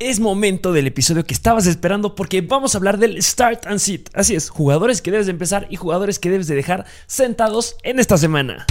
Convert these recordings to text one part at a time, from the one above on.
Es momento del episodio que estabas esperando porque vamos a hablar del Start and Sit. Así es, jugadores que debes de empezar y jugadores que debes de dejar sentados en esta semana.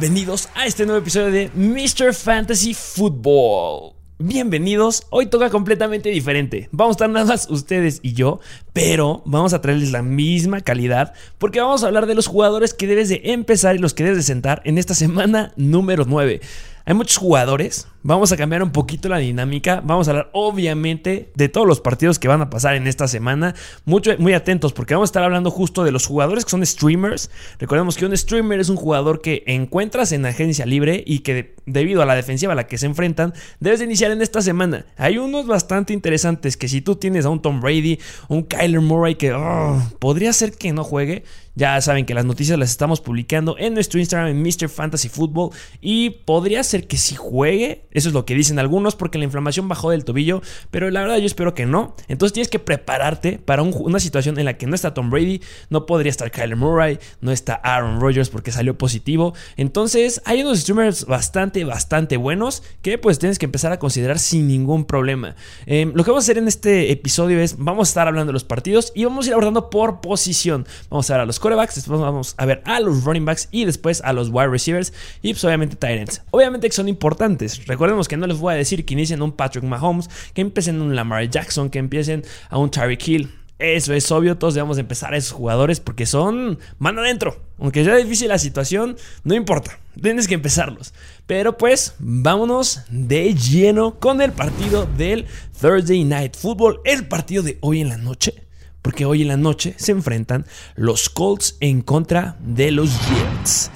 Bienvenidos a este nuevo episodio de Mr. Fantasy Football. Bienvenidos, hoy toca completamente diferente. Vamos a estar nada más ustedes y yo, pero vamos a traerles la misma calidad porque vamos a hablar de los jugadores que debes de empezar y los que debes de sentar en esta semana número 9. Hay muchos jugadores. Vamos a cambiar un poquito la dinámica. Vamos a hablar, obviamente, de todos los partidos que van a pasar en esta semana. Mucho, muy atentos, porque vamos a estar hablando justo de los jugadores que son streamers. Recordemos que un streamer es un jugador que encuentras en agencia libre y que, debido a la defensiva a la que se enfrentan, debes de iniciar en esta semana. Hay unos bastante interesantes que, si tú tienes a un Tom Brady, un Kyler Murray que oh, podría ser que no juegue. Ya saben que las noticias las estamos publicando en nuestro Instagram en Mr. Fantasy Football y podría ser que si juegue, eso es lo que dicen algunos porque la inflamación bajó del tobillo, pero la verdad yo espero que no. Entonces tienes que prepararte para una situación en la que no está Tom Brady, no podría estar Kyler Murray, no está Aaron Rodgers porque salió positivo. Entonces hay unos streamers bastante, bastante buenos que pues tienes que empezar a considerar sin ningún problema. Em, lo que vamos a hacer en este episodio es, vamos a estar hablando de los partidos y vamos a ir abordando por posición. Vamos a ver a los después vamos a ver a los running backs y después a los wide receivers y pues obviamente ends. Obviamente que son importantes. Recordemos que no les voy a decir que inicien un Patrick Mahomes, que empiecen un Lamar Jackson, que empiecen a un Tyreek Hill. Eso es obvio, todos debemos empezar a esos jugadores porque son mano adentro. Aunque sea difícil la situación, no importa, tienes que empezarlos. Pero pues, vámonos de lleno con el partido del Thursday Night Football, el partido de hoy en la noche porque hoy en la noche se enfrentan los Colts en contra de los Jets.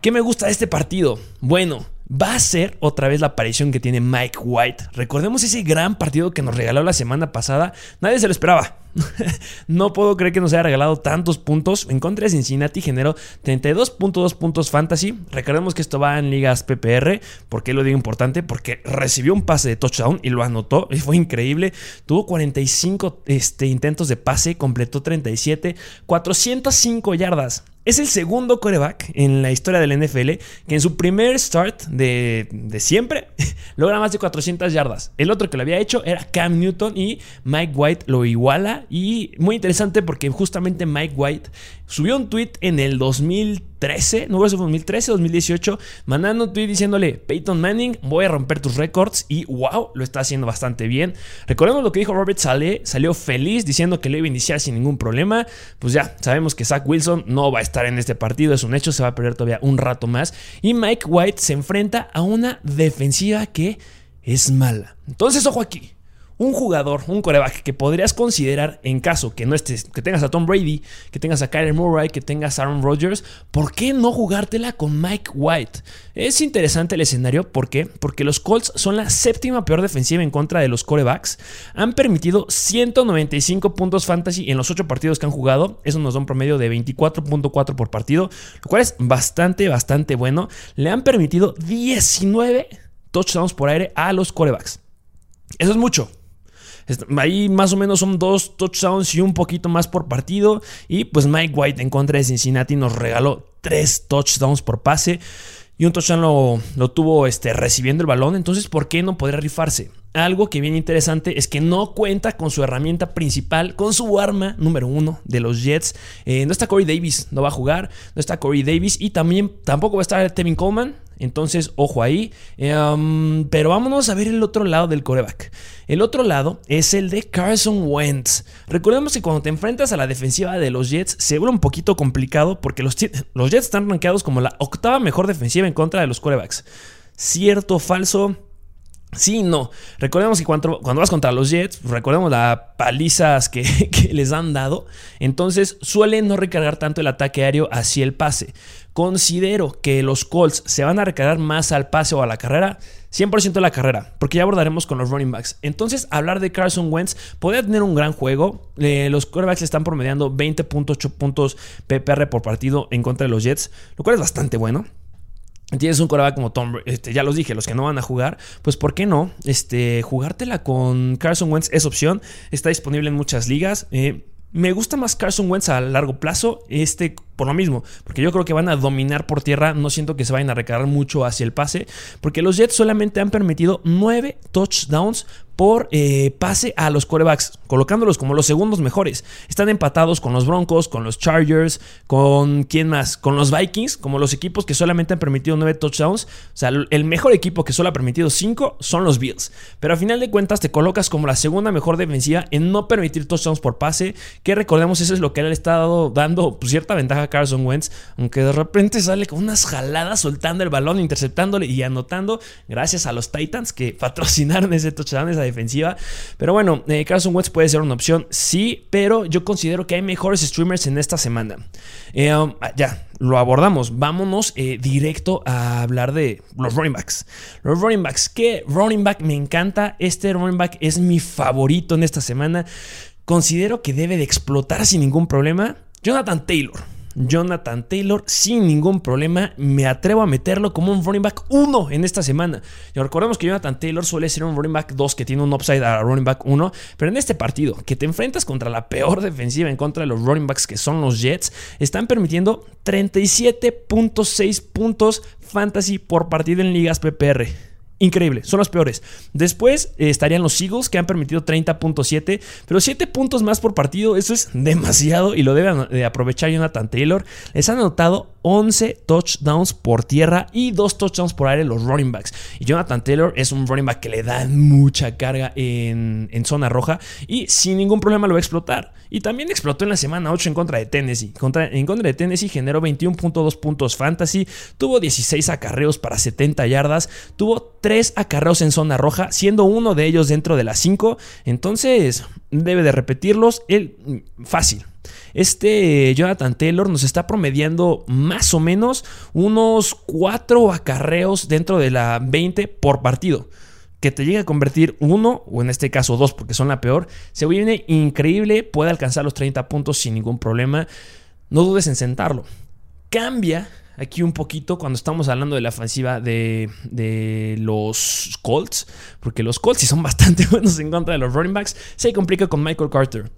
¿Qué me gusta de este partido? Bueno, va a ser otra vez la aparición que tiene Mike White. Recordemos ese gran partido que nos regaló la semana pasada. Nadie se lo esperaba. no puedo creer que nos haya regalado tantos puntos. En contra de Cincinnati generó 32.2 puntos fantasy. Recordemos que esto va en ligas PPR. ¿Por qué lo digo importante? Porque recibió un pase de touchdown y lo anotó. Y fue increíble. Tuvo 45 este, intentos de pase, completó 37, 405 yardas. Es el segundo coreback en la historia del NFL que en su primer start de, de, siempre logra más de 400 yardas. El otro que lo había hecho era Cam Newton y Mike White lo iguala y muy interesante porque justamente Mike White subió un tweet en el 2013, no fue 2013, 2018, mandando un tweet diciéndole, Peyton Manning, voy a romper tus récords y wow, lo está haciendo bastante bien. Recordemos lo que dijo Robert Saleh, salió feliz diciendo que lo iba a iniciar sin ningún problema. Pues ya, sabemos que Zach Wilson no va a estar en este partido, es un hecho, se va a perder todavía un rato más. Y Mike White se enfrenta a una defensiva que es mala. Entonces, ojo aquí un jugador, un coreback que podrías considerar en caso que no estés, que tengas a Tom Brady, que tengas a Kyler Murray, que tengas a Aaron Rodgers, ¿por qué no jugártela con Mike White? Es interesante el escenario, ¿por qué? Porque los Colts son la séptima peor defensiva en contra de los corebacks. Han permitido 195 puntos fantasy en los 8 partidos que han jugado. Eso nos da un promedio de 24.4 por partido, lo cual es bastante, bastante bueno. Le han permitido 19 touchdowns por aire a los corebacks. Eso es mucho. Ahí más o menos son dos touchdowns y un poquito más por partido. Y pues Mike White en contra de Cincinnati nos regaló tres touchdowns por pase. Y un touchdown lo, tuvo este, recibiendo el balón. Entonces, ¿por qué no podría rifarse? Algo que viene interesante es que no cuenta con su herramienta principal, con su arma número uno de los Jets. Eh, no está Corey Davis, no va a jugar. No está Corey Davis y también tampoco va a estar Tevin Coleman. Entonces, ojo ahí. Em, pero vámonos a ver el otro lado del coreback. El otro lado es el de Carson Wentz. Recordemos que cuando te enfrentas a la defensiva de los Jets se vuelve un poquito complicado porque los, los Jets están rankeados como la octava mejor defensiva en contra de los corebacks. Cierto falso. Sí, no. Recordemos que cuando, cuando, vas contra los Jets, recordemos las palizas que, les han dado. Entonces suelen no recargar tanto el ataque aéreo hacia el pase. Considero que los Colts se van a recargar más al pase o a la carrera. 100% la carrera, porque ya abordaremos con los running backs. Entonces, hablar de Carson Wentz podría tener un gran juego. Eh, los quarterbacks están promediando 20.8 puntos PPR por partido en contra de los Jets, lo cual es bastante bueno. Tienes un coreback como Tom, este, ya los dije, los que no van a jugar, pues ¿por qué no? Este, jugártela con Carson Wentz es opción, está disponible en muchas ligas. Eh, me gusta más Carson Wentz a largo plazo, este por lo mismo, porque yo creo que van a dominar por tierra, no siento que se vayan a recargar mucho hacia el pase, porque los Jets solamente han permitido 9 touchdowns por eh, pase a los corebacks, colocándolos como los segundos mejores. Están empatados con los Broncos, con los Chargers, con quién más, con los Vikings, como los equipos que solamente han permitido 9 touchdowns. O sea, el mejor equipo que solo ha permitido 5 son los Bills. Pero a final de cuentas te colocas como la segunda mejor defensiva en no permitir touchdowns por pase, que recordemos eso es lo que le ha estado dando pues, cierta ventaja Carson Wentz, aunque de repente sale con unas jaladas soltando el balón, interceptándole y anotando, gracias a los Titans que patrocinaron ese touchdown, esa defensiva. Pero bueno, eh, Carson Wentz puede ser una opción, sí, pero yo considero que hay mejores streamers en esta semana. Eh, um, ah, ya, lo abordamos. Vámonos eh, directo a hablar de los running backs. Los running backs, ¿qué running back me encanta? Este running back es mi favorito en esta semana. Considero que debe de explotar sin ningún problema. Jonathan Taylor. Jonathan Taylor sin ningún problema. Me atrevo a meterlo como un running back 1 en esta semana. Y recordemos que Jonathan Taylor suele ser un running back 2 que tiene un upside a running back 1. Pero en este partido, que te enfrentas contra la peor defensiva en contra de los running backs que son los Jets, están permitiendo 37.6 puntos fantasy por partido en ligas PPR. Increíble, son los peores. Después eh, estarían los Eagles que han permitido 30.7, pero 7 puntos más por partido, eso es demasiado y lo debe de aprovechar Jonathan Taylor. Les han anotado 11 touchdowns por tierra y 2 touchdowns por aire los running backs. Y Jonathan Taylor es un running back que le da mucha carga en, zona roja y sin ningún problema lo va a explotar. Y también explotó en la semana 8 en contra de Tennessee. en contra de Tennessee generó 21.2 puntos fantasy, tuvo 16 acarreos para 70 yardas, tuvo 3 acarreos en zona roja, siendo uno de ellos dentro de las 5. Entonces debe de repetirlos. Él, fácil, este Jonathan Taylor nos está promediando más o menos unos 4 acarreos dentro de la 20 por partido que te llegue a convertir uno, o en este caso dos, porque son la peor, se viene increíble, puede alcanzar los 30 puntos sin ningún problema. No dudes en sentarlo. Cambia aquí un poquito cuando estamos hablando de la ofensiva de, de, los Colts, porque los Colts, si son bastante buenos en contra de los running backs, se complica con Michael Carter.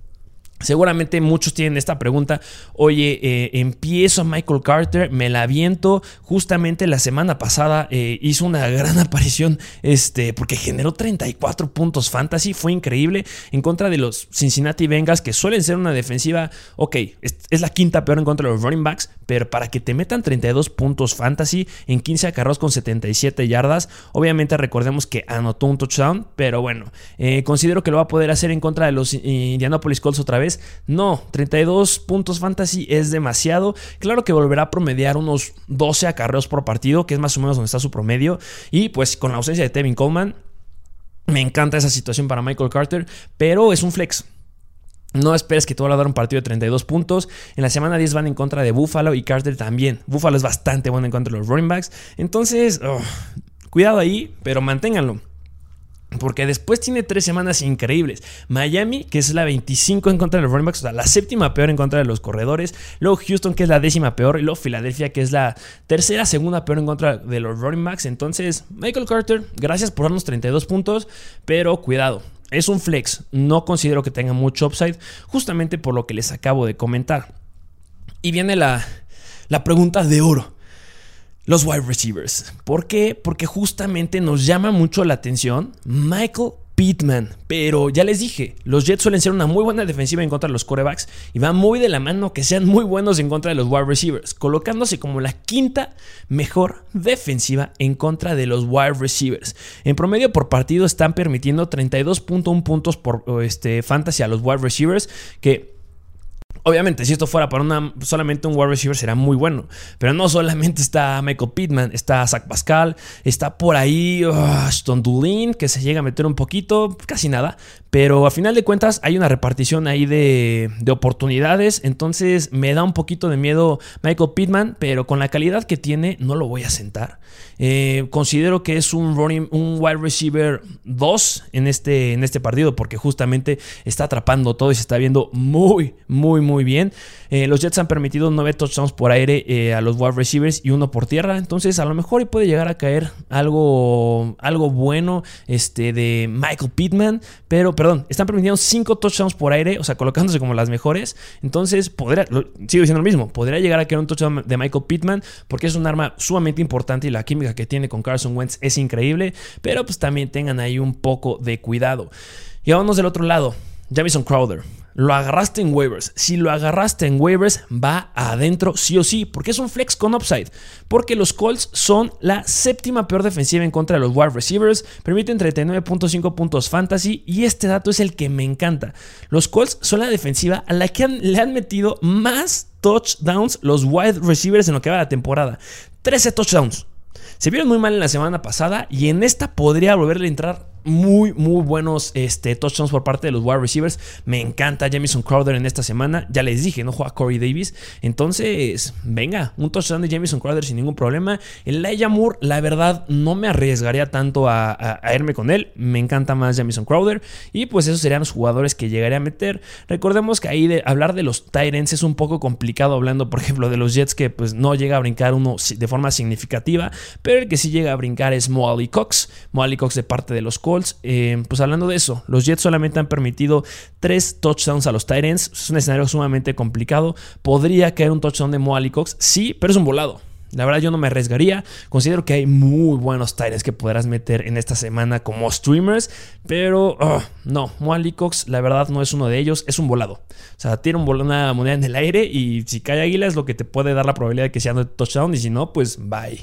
Seguramente muchos tienen esta pregunta, oye, eh, empiezo a Michael Carter, me la aviento, justamente la semana pasada eh, hizo una gran aparición, este, porque generó 34 puntos fantasy, fue increíble. En contra de los Cincinnati Bengals, que suelen ser una defensiva, ok, es, la quinta peor en contra de los running backs, pero para que te metan 32 puntos fantasy en 15 acarros con 77 yardas, obviamente recordemos que anotó un touchdown, pero bueno, eh, considero que lo va a poder hacer en contra de los Indianapolis Colts otra vez no, 32 puntos fantasy es demasiado. Claro que volverá a promediar unos 12 acarreos por partido, que es más o menos donde está su promedio. Y pues con la ausencia de Tevin Coleman, me encanta esa situación para Michael Carter, pero es un flex. No esperes que te va a dar un partido de 32 puntos. En la semana 10 van en contra de Buffalo y Carter también. Buffalo es bastante bueno en contra de los running backs. Entonces, oh, cuidado ahí, pero manténganlo. Porque después tiene tres semanas increíbles. Miami, que es la 25 en contra de los running backs, o sea, la séptima peor en contra de los corredores. Luego Houston, que es la décima peor. Y luego Filadelfia, que es la tercera, segunda peor en contra de los running backs. Entonces, Michael Carter, gracias por darnos 32 puntos. Pero cuidado, es un flex. No considero que tenga mucho upside, justamente por lo que les acabo de comentar. Y viene la, la pregunta de oro los wide receivers. ¿Por qué? Porque justamente nos llama mucho la atención Michael Pittman. Pero ya les dije, los Jets suelen ser una muy buena defensiva en contra de los corebacks y va muy de la mano que sean muy buenos en contra de los wide receivers, colocándose como la quinta mejor defensiva en contra de los wide receivers. En promedio por partido están permitiendo 32.1 puntos por este, fantasy a los wide receivers, que Obviamente, si esto fuera para una, solamente un wide receiver será muy bueno. Pero no solamente está Michael Pittman, está Zach Pascal, está por ahí uh, Ashton Doolin, que se llega a meter un poquito, casi nada. Pero a final de cuentas hay una repartición ahí de, oportunidades. Entonces me da un poquito de miedo Michael Pittman, pero con la calidad que tiene no lo voy a sentar. Eh, considero que es un, running, un wide receiver 2 en este, en este partido porque justamente está atrapando todo y se está viendo muy, muy, muy muy bien. Eh, los Jets han permitido 9 touchdowns por aire eh, a los wide receivers y uno por tierra. Entonces, a lo mejor puede llegar a caer algo, algo bueno este, de Michael Pittman. Pero, perdón, están permitiendo 5 touchdowns por aire, o sea, colocándose como las mejores. Entonces, podría, sigo diciendo lo mismo, podría llegar a caer un touchdown de Michael Pittman porque es un arma sumamente importante y la química que tiene con Carson Wentz es increíble. Pero, pues también tengan ahí un poco de cuidado. Y vámonos del otro lado. Jamison Crowder. Lo agarraste en waivers. Si lo agarraste en waivers, va adentro sí o sí, porque es un flex con upside. Porque los Colts son la séptima peor defensiva en contra de los wide receivers, permiten 39.5 puntos fantasy y este dato es el que me encanta. Los Colts son la defensiva a la que le han metido más touchdowns los wide receivers en lo que va la temporada. 13 touchdowns. Se vieron muy mal en la semana pasada y en esta podría volverle a entrar muy, muy buenos este, touchdowns por parte de los wide receivers. Me encanta Jamison Crowder en esta semana. Ya les dije, no juega Corey Davis. Entonces, venga, un touchdown de Jamison Crowder sin ningún problema. El Elijah Moore, la verdad, no me arriesgaría tanto a, irme con él. Me encanta más Jamison Crowder. Y pues esos serían los jugadores que llegaría a meter. Recordemos que ahí de hablar de los Tyrants es un poco complicado hablando, por ejemplo, de los Jets que pues no llega a brincar uno de forma significativa. Pero el que sí llega a brincar es Moali Cox. Moali Cox de parte de los Colts eh, pues hablando de eso, los Jets solamente han permitido tres touchdowns a los Titans. Es un escenario sumamente complicado. Podría caer un touchdown de Moali Cox, sí, pero es un volado. La verdad yo no me arriesgaría. Considero que hay muy buenos Titans que podrás meter en esta semana como streamers. Pero oh, no, Moali Cox la verdad no es uno de ellos. Es un volado. O sea, tiene un una moneda en el aire y si cae águila es lo que te puede dar la probabilidad de que sea un touchdown. Y si no, pues bye.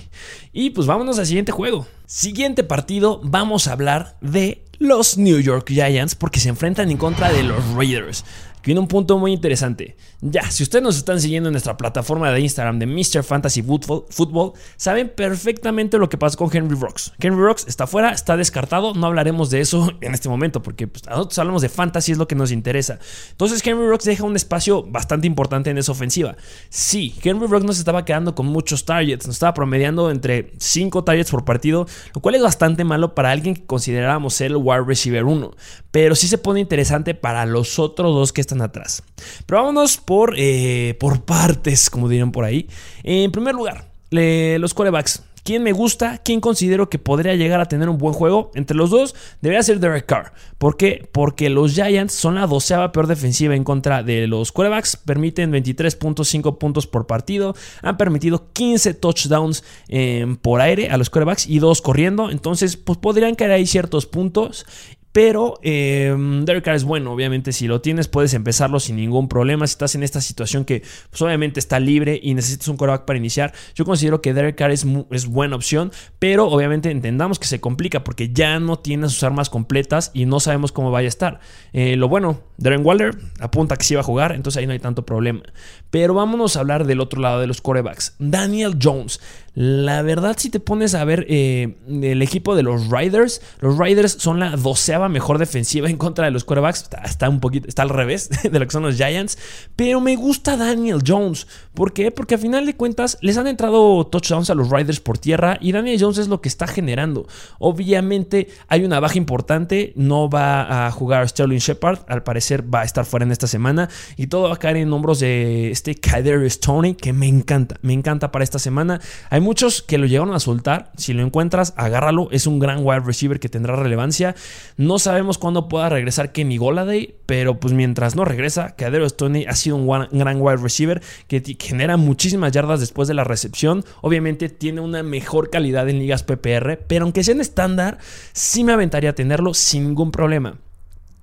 Y pues vámonos al siguiente juego. Siguiente partido, vamos a hablar de los New York Giants porque se enfrentan en contra de los Raiders que viene un punto muy interesante. Ya, si ustedes nos están siguiendo en nuestra plataforma de Instagram de Mr. Fantasy Football, saben perfectamente lo que pasó con Henry Rocks. Henry Rocks está fuera, está descartado, no hablaremos de eso en este momento, porque pues, nosotros hablamos de fantasy, es lo que nos interesa. Entonces Henry Rocks deja un espacio bastante importante en esa ofensiva. Sí, Henry Rocks nos estaba quedando con muchos targets, nos estaba promediando entre 5 targets por partido, lo cual es bastante malo para alguien que considerábamos ser el wide receiver 1, pero sí se pone interesante para los otros dos que están atrás. Pero vámonos por, eh, por partes, como dirían por ahí. En primer lugar, los corebacks. ¿Quién me gusta? ¿Quién considero que podría llegar a tener un buen juego? Entre los dos debería ser Derek Carr. ¿Por qué? Porque los Giants son la doceava peor defensiva en contra de los quarterbacks. Permiten 23.5 puntos por partido. Han permitido 15 touchdowns em, por aire a los quarterbacks y dos corriendo. Entonces, pues podrían caer ahí ciertos puntos. Pero eh, Derek Carr es bueno, obviamente si lo tienes puedes empezarlo sin ningún problema. Si estás en esta situación que pues, obviamente está libre y necesitas un quarterback para iniciar, yo considero que Derek Carr es, es, buena opción, pero obviamente entendamos que se complica porque ya no tiene sus armas completas y no sabemos cómo vaya a estar. Eh, lo bueno, Darren Waller apunta que sí va a jugar, entonces ahí no hay tanto problema. Pero vámonos a hablar del otro lado de los quarterbacks. Daniel Jones. La verdad, si te pones a ver eh, el equipo de los Riders, los Riders son la doceava mejor defensiva en contra de los quarterbacks. Está, un poquito, está al revés de lo que son los Giants. Pero me gusta Daniel Jones. ¿Por qué? Porque a final de cuentas les han entrado touchdowns a los Riders por tierra y Daniel Jones es lo que está generando. Obviamente hay una baja importante. No va a jugar Sterling Shepard. Al parecer va a estar fuera en esta semana. Y todo va a caer en hombros de este Kadarius Tony que me encanta. Me encanta para esta semana. Muchos que lo llegaron a soltar. Si lo encuentras, agárralo. Es un gran wide receiver que tendrá relevancia. No sabemos cuándo pueda regresar Kenny Goladay, pero pues mientras no regresa, Cadero Stoney ha sido un, gran wide receiver que genera muchísimas yardas después de la recepción. Obviamente tiene una mejor calidad en ligas PPR, pero aunque sea en estándar, sí me aventaría a tenerlo sin ningún problema.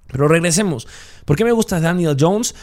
Pero regresemos. ¿Por qué me gusta Daniel Jones?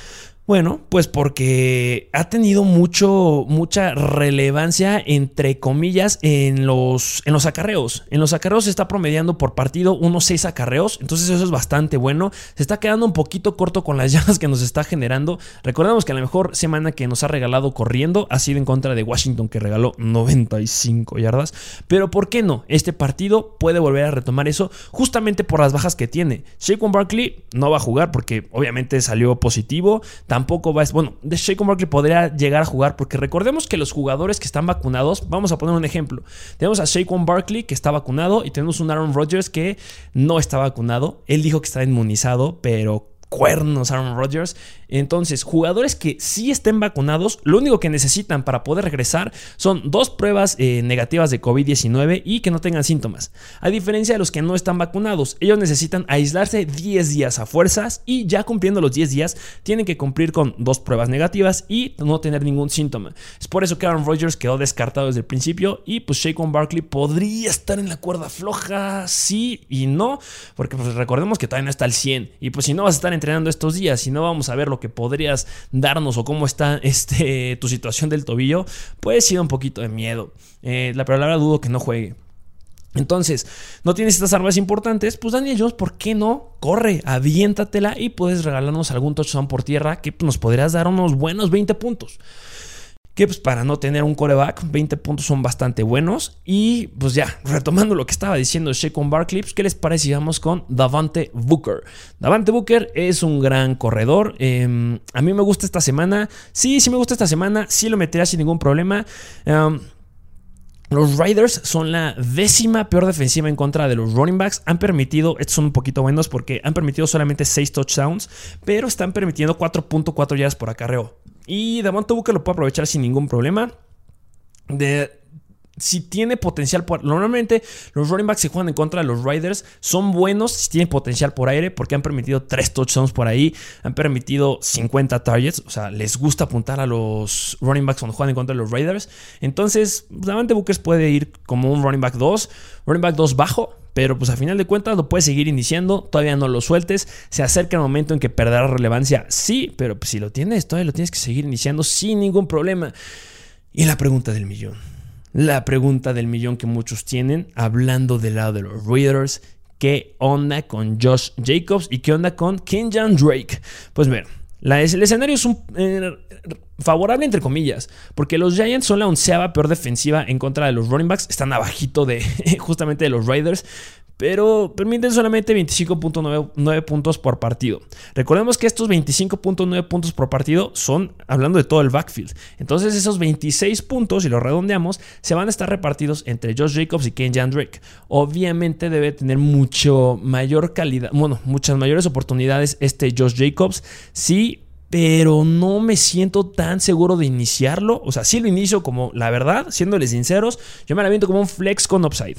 Bueno, pues porque ha tenido mucho, mucha relevancia, entre comillas, en los, en los acarreos. En los acarreos se está promediando por partido unos 6 acarreos, entonces eso es bastante bueno. Se está quedando un poquito corto con las llamas que nos está generando. Recordemos que la mejor semana que nos ha regalado corriendo ha sido en contra de Washington, que regaló 95 yardas. Pero ¿por qué no? Este partido puede volver a retomar eso justamente por las bajas que tiene. Shaquan Barkley no va a jugar porque obviamente salió positivo tampoco va a... Bueno, de Shaquan Barkley podría llegar a jugar porque recordemos que los jugadores que están vacunados, vamos a poner un ejemplo. Tenemos a Shaquan Barkley que está vacunado y tenemos un Aaron Rodgers que no está vacunado. Él dijo que está inmunizado, pero cuernos Aaron Rodgers. Entonces, jugadores que sí estén vacunados, lo único que necesitan para poder regresar son dos pruebas eh, negativas de COVID-19 y que no tengan síntomas. A diferencia de los que no están vacunados, ellos necesitan aislarse 10 días a fuerzas y ya cumpliendo los 10 días tienen que cumplir con dos pruebas negativas y no tener ningún síntoma. Es por eso que Aaron Rodgers quedó descartado desde el principio y pues Shaquan Barkley podría estar en la cuerda floja, sí y no, porque pues recordemos que todavía no está al 100 y pues si no vas a estar entrenando estos días y no vamos a ver lo que podrías darnos o cómo está este, tu situación del tobillo, puede ser un poquito de miedo. Eh, la palabra dudo que no juegue. Entonces, no tienes estas armas importantes, pues Daniel Jones, ¿por qué no? Corre, aviéntatela y puedes regalarnos algún touchdown por tierra que nos podrías dar unos buenos 20 puntos que pues para no tener un coreback, 20 puntos son bastante buenos. Y pues ya, retomando lo que estaba diciendo Shaquan Barkley, pues, ¿qué les parece? Vamos con Davante Booker. Davante Booker es un gran corredor. Em, a mí me gusta esta semana. Sí, sí me gusta esta semana. Sí lo metería sin ningún problema. Em, los Riders son la décima peor defensiva en contra de los running backs. Han permitido, estos son un poquito buenos porque han permitido solamente 6 touchdowns, pero están permitiendo 4.4 yardas por acarreo. Y Davante Booker lo puede aprovechar sin ningún problema. De, si tiene potencial por. Normalmente los running backs que juegan en contra de los Riders son buenos si tienen potencial por aire porque han permitido 3 touchdowns por ahí, han permitido 50 targets, o sea, les gusta apuntar a los running backs cuando juegan en contra de los Raiders. Entonces, Davante Booker puede ir como un running back 2, running back 2 bajo, pero pues a final de cuentas lo puedes seguir iniciando, todavía no lo sueltes, se acerca el momento en que perderá relevancia, sí, pero pues, si lo tienes, todavía lo tienes que seguir iniciando sin ningún problema. Y la pregunta del millón, la pregunta del millón que muchos tienen, hablando del lado de los Raiders, ¿qué onda con Josh Jacobs y qué onda con Kenjan Drake? Pues ver, el escenario es un, eh, favorable entre comillas, porque los Giants son la onceava peor defensiva en contra de los running backs, están abajito de justamente de los Raiders, pero permiten solamente 25.9 puntos por partido. Recordemos que estos 25.9 puntos por partido son hablando de todo el backfield. Entonces esos 26 puntos, si los redondeamos, se van a estar repartidos entre Josh Jacobs y Kenyan Drake. Obviamente debe tener mucho mayor calidad, bueno, muchas mayores oportunidades este Josh Jacobs sí pero no me siento tan seguro de iniciarlo. O sea, sí lo inicio como, la verdad, siéndoles sinceros, yo me la viento como un flex con upside.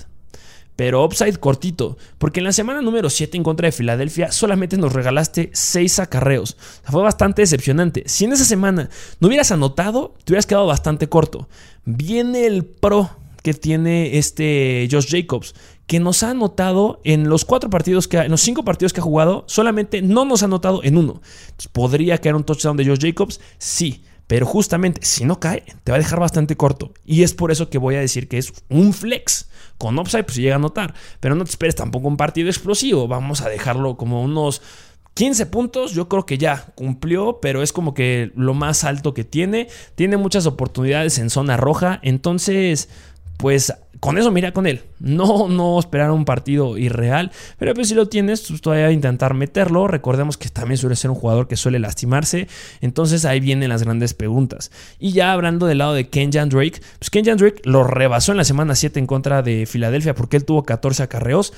Pero upside cortito, porque en la semana número 7 en contra de Filadelfia solamente nos regalaste 6 acarreos. O sea, fue bastante decepcionante. Si en esa semana no hubieras anotado, te hubieras quedado bastante corto. Viene el pro que tiene este Josh Jacobs, que nos ha anotado en los cuatro partidos que en los cinco partidos que ha jugado, solamente no nos ha anotado en uno. ¿Podría caer un touchdown de Josh Jacobs? Sí. Pero justamente, si no cae, te va a dejar bastante corto. Y es por eso que voy a decir que es un flex. Con upside, pues llega a anotar. Pero no te esperes tampoco un partido explosivo. Vamos a dejarlo como unos 15 puntos, yo creo que ya cumplió, pero es como que lo más alto que tiene. Tiene muchas oportunidades en zona roja. Entonces, pues con eso mira con él. No, no esperar un partido irreal, pero pues si lo tienes, pues todavía intentar meterlo. Recordemos que también suele ser un jugador que suele lastimarse. Entonces ahí vienen las grandes preguntas. Y ya hablando del lado de Kenjan Drake, pues Kenjan Drake lo rebasó en la semana 7 en contra de Filadelfia porque él tuvo 14 acarreos.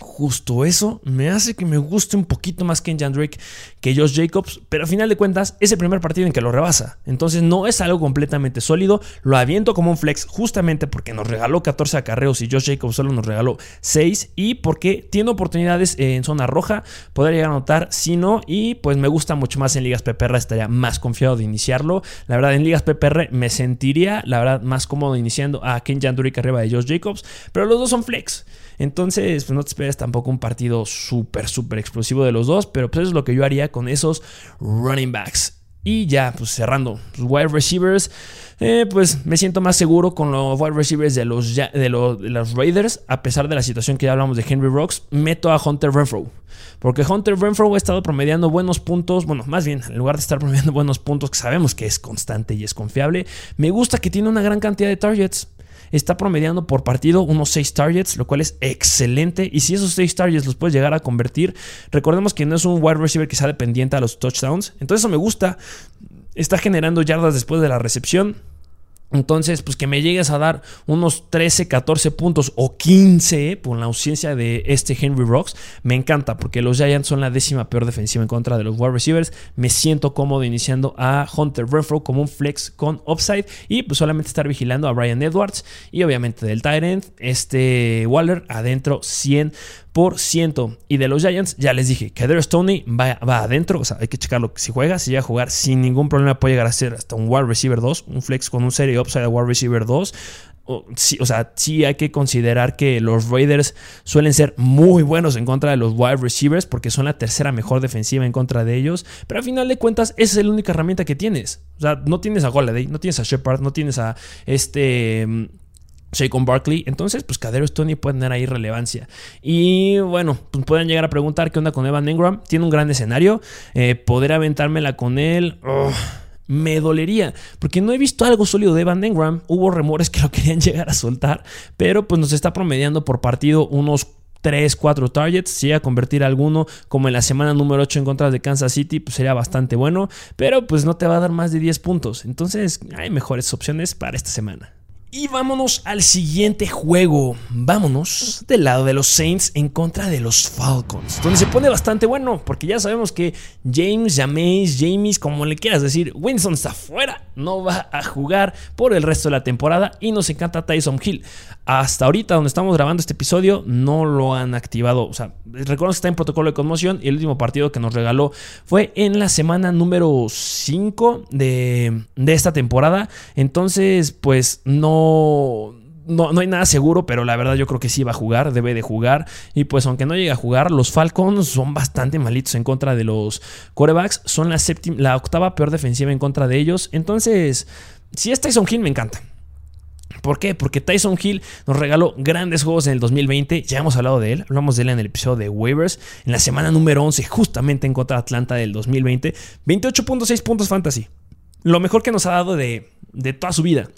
Justo eso me hace que me guste un poquito más Kenjan Drake que Josh Jacobs, pero a final de cuentas es el primer partido en que lo rebasa. Entonces no es algo completamente sólido. Lo aviento como un flex justamente porque nos regaló 14 acarreos y Josh Jacobs solo nos regaló 6 y porque tiene oportunidades en zona roja, podría llegar a anotar, si no, y pues me gusta mucho más en ligas PPR, estaría más confiado de iniciarlo. La verdad, en ligas PPR me sentiría, la verdad, más cómodo iniciando a Kenjan Drake arriba de Josh Jacobs, pero los dos son flex. Entonces, pues no te esperes tampoco un partido súper, súper explosivo de los dos, pero pues eso es lo que yo haría con esos running backs. Y ya, pues cerrando, wide receivers. Eh, pues me siento más seguro con los wide receivers de los, de, los, Raiders, a pesar de la situación que ya hablamos de Henry Rocks, meto a Hunter Renfro. Porque Hunter Renfro ha estado promediando buenos puntos, bueno, más bien, en lugar de estar promediando buenos puntos, que sabemos que es constante y es confiable, me gusta que tiene una gran cantidad de targets. Está promediando por partido unos 6 targets, lo cual es excelente. Y si esos 6 targets los puedes llegar a convertir, recordemos que no es un wide receiver que sea dependiente a los touchdowns. Entonces eso me gusta. Está generando yardas después de la recepción. Entonces, pues que me llegues a dar unos 13, 14 puntos o 15 por la ausencia de este Henry Rocks, me encanta porque los Giants son la décima peor defensiva en contra de los wide receivers. Me siento cómodo iniciando a Hunter Renfro como un flex con upside y pues solamente estar vigilando a Brian Edwards y obviamente del Tyrant, este Waller adentro 100 y de los Giants, ya les dije, que Stoney va, va, adentro. O sea, hay que checarlo. Si juega, si llega a jugar sin ningún problema, puede llegar a ser hasta un wide receiver 2, un flex con un serie upside a wide receiver 2. O, o, sea, sí hay que considerar que los Raiders suelen ser muy buenos en contra de los wide receivers porque son la tercera mejor defensiva en contra de ellos. Pero al final de cuentas, esa es la única herramienta que tienes. O sea, no tienes a Golladay, no tienes a Shepard, no tienes a este con Barkley. Entonces, pues Cadero Stoney puede tener ahí relevancia. Y bueno, pues pueden llegar a preguntar qué onda con Evan Engram. Tiene un gran escenario. Eh, poder aventármela con él. me dolería, porque no he visto algo sólido de Evan Engram. Hubo remores que lo querían llegar a soltar, pero pues nos está promediando por partido unos 3, 4 targets. Si a convertir alguno como en la semana número 8 en contra de Kansas City, pues sería bastante bueno, pero pues no te va a dar más de 10 puntos. Entonces hay mejores opciones para esta semana. Y vámonos al siguiente juego. Vámonos del lado de los Saints en contra de los Falcons. Donde se pone bastante bueno. Porque ya sabemos que James, James, James, como le quieras decir, Winston está fuera. No va a jugar por el resto de la temporada. Y nos encanta Tyson Hill. Hasta ahorita, donde estamos grabando este episodio, no lo han activado. O sea, recuerdo que está en protocolo de conmoción. Y el último partido que nos regaló fue en la semana número 5 de, de esta temporada. Entonces, pues no no, no, hay nada seguro, pero la verdad yo creo que sí va a jugar, debe de jugar. Y pues aunque no llegue a jugar, los Falcons son bastante malitos en contra de los corebacks. Son la, séptima, la octava peor defensiva en contra de ellos. Entonces, si es Tyson Hill, me encanta. ¿Por qué? Porque Tyson Hill nos regaló grandes juegos en el 2020. Ya hemos hablado de él. Hablamos de él en el episodio de Waivers. En la semana número 11, justamente en contra de Atlanta del 2020. 28.6 puntos fantasy. Lo mejor que nos ha dado de, de toda su vida.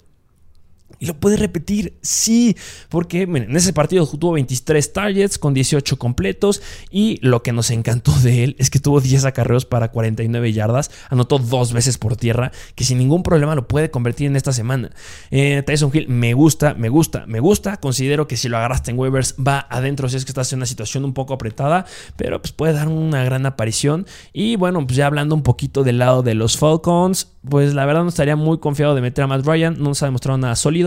Y lo puede repetir, sí, porque en ese partido tuvo 23 targets con 18 completos y lo que nos encantó de él es que tuvo 10 acarreos para 49 yardas, anotó dos veces por tierra, que sin ningún problema lo puede convertir en esta semana. Eh, Tyson Hill me gusta, me gusta, me gusta, considero que si lo agarraste en waivers va adentro si es que estás en una situación un poco apretada, pero pues puede dar una gran aparición. Y bueno, pues ya hablando un poquito del lado de los Falcons, pues la verdad no estaría muy confiado de meter a Matt Ryan, no nos ha demostrado nada sólido.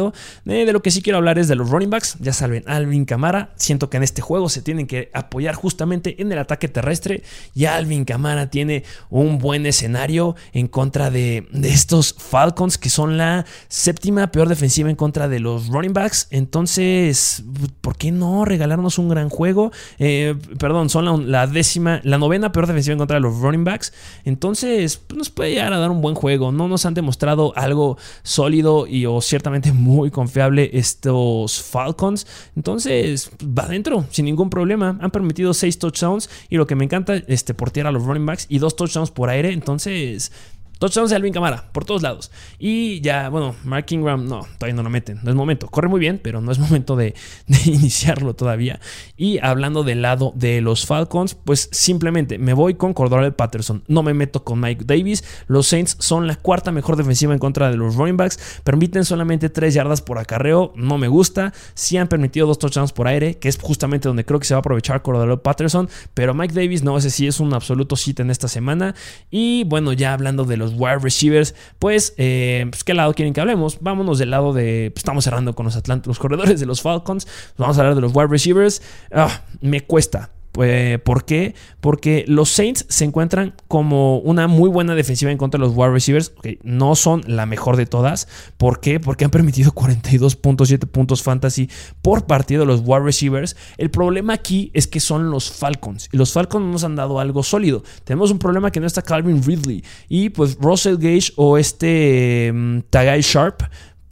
Eh, de lo que sí quiero hablar es de los running backs, ya saben, Alvin Camara, siento que en este juego se tienen que apoyar justamente en el ataque terrestre. Y Alvin Camara tiene un buen escenario en contra de, estos Falcons que son la séptima peor defensiva en contra de los running backs, entonces, ¿por qué no regalarnos un gran juego? Eh, perdón, son la, la, décima, la novena peor defensiva en contra de los running backs, entonces pues, nos puede llegar a dar un buen juego. No nos han demostrado algo sólido y o ciertamente muy confiable estos Falcons. Entonces, va adentro, sin ningún problema. Han permitido 6 touchdowns y lo que me encanta, este, por tierra a los running backs y dos touchdowns por aire. Entonces, Touchdowns de Alvin Camara, por todos lados. Y ya, bueno, Mark Ingram, no, todavía no lo meten. No es momento. Corre muy bien, pero no es momento de, iniciarlo todavía. Y hablando del lado de los Falcons, pues simplemente me voy con Cordell Patterson. No me meto con Mike Davis. Los Saints son la cuarta mejor defensiva en contra de los running backs. Permiten solamente 3 yardas por acarreo. No me gusta. Sí han permitido dos touchdowns por aire, que es justamente donde creo que se va a aprovechar Cordell Patterson. Pero Mike Davis, no sé si es un absoluto sit en esta semana. Y bueno, ya hablando de los wide receivers, pues, eh, pues, ¿qué lado quieren que hablemos? Vámonos del lado de, pues, estamos cerrando con los, los corredores de los Falcons, vamos a hablar de los wide receivers. Ah, me cuesta, Pues, ¿Por qué? Porque los Saints se encuentran como una muy buena defensiva en contra de los wide receivers. no son la mejor de todas. ¿Por qué? Porque han permitido 42.7 puntos fantasy por partido de los wide receivers. El problema aquí es que son los Falcons. Y los Falcons nos han dado algo sólido. Tenemos un problema que no está Calvin Ridley. Y pues Russell Gage o este um, Tagai Sharp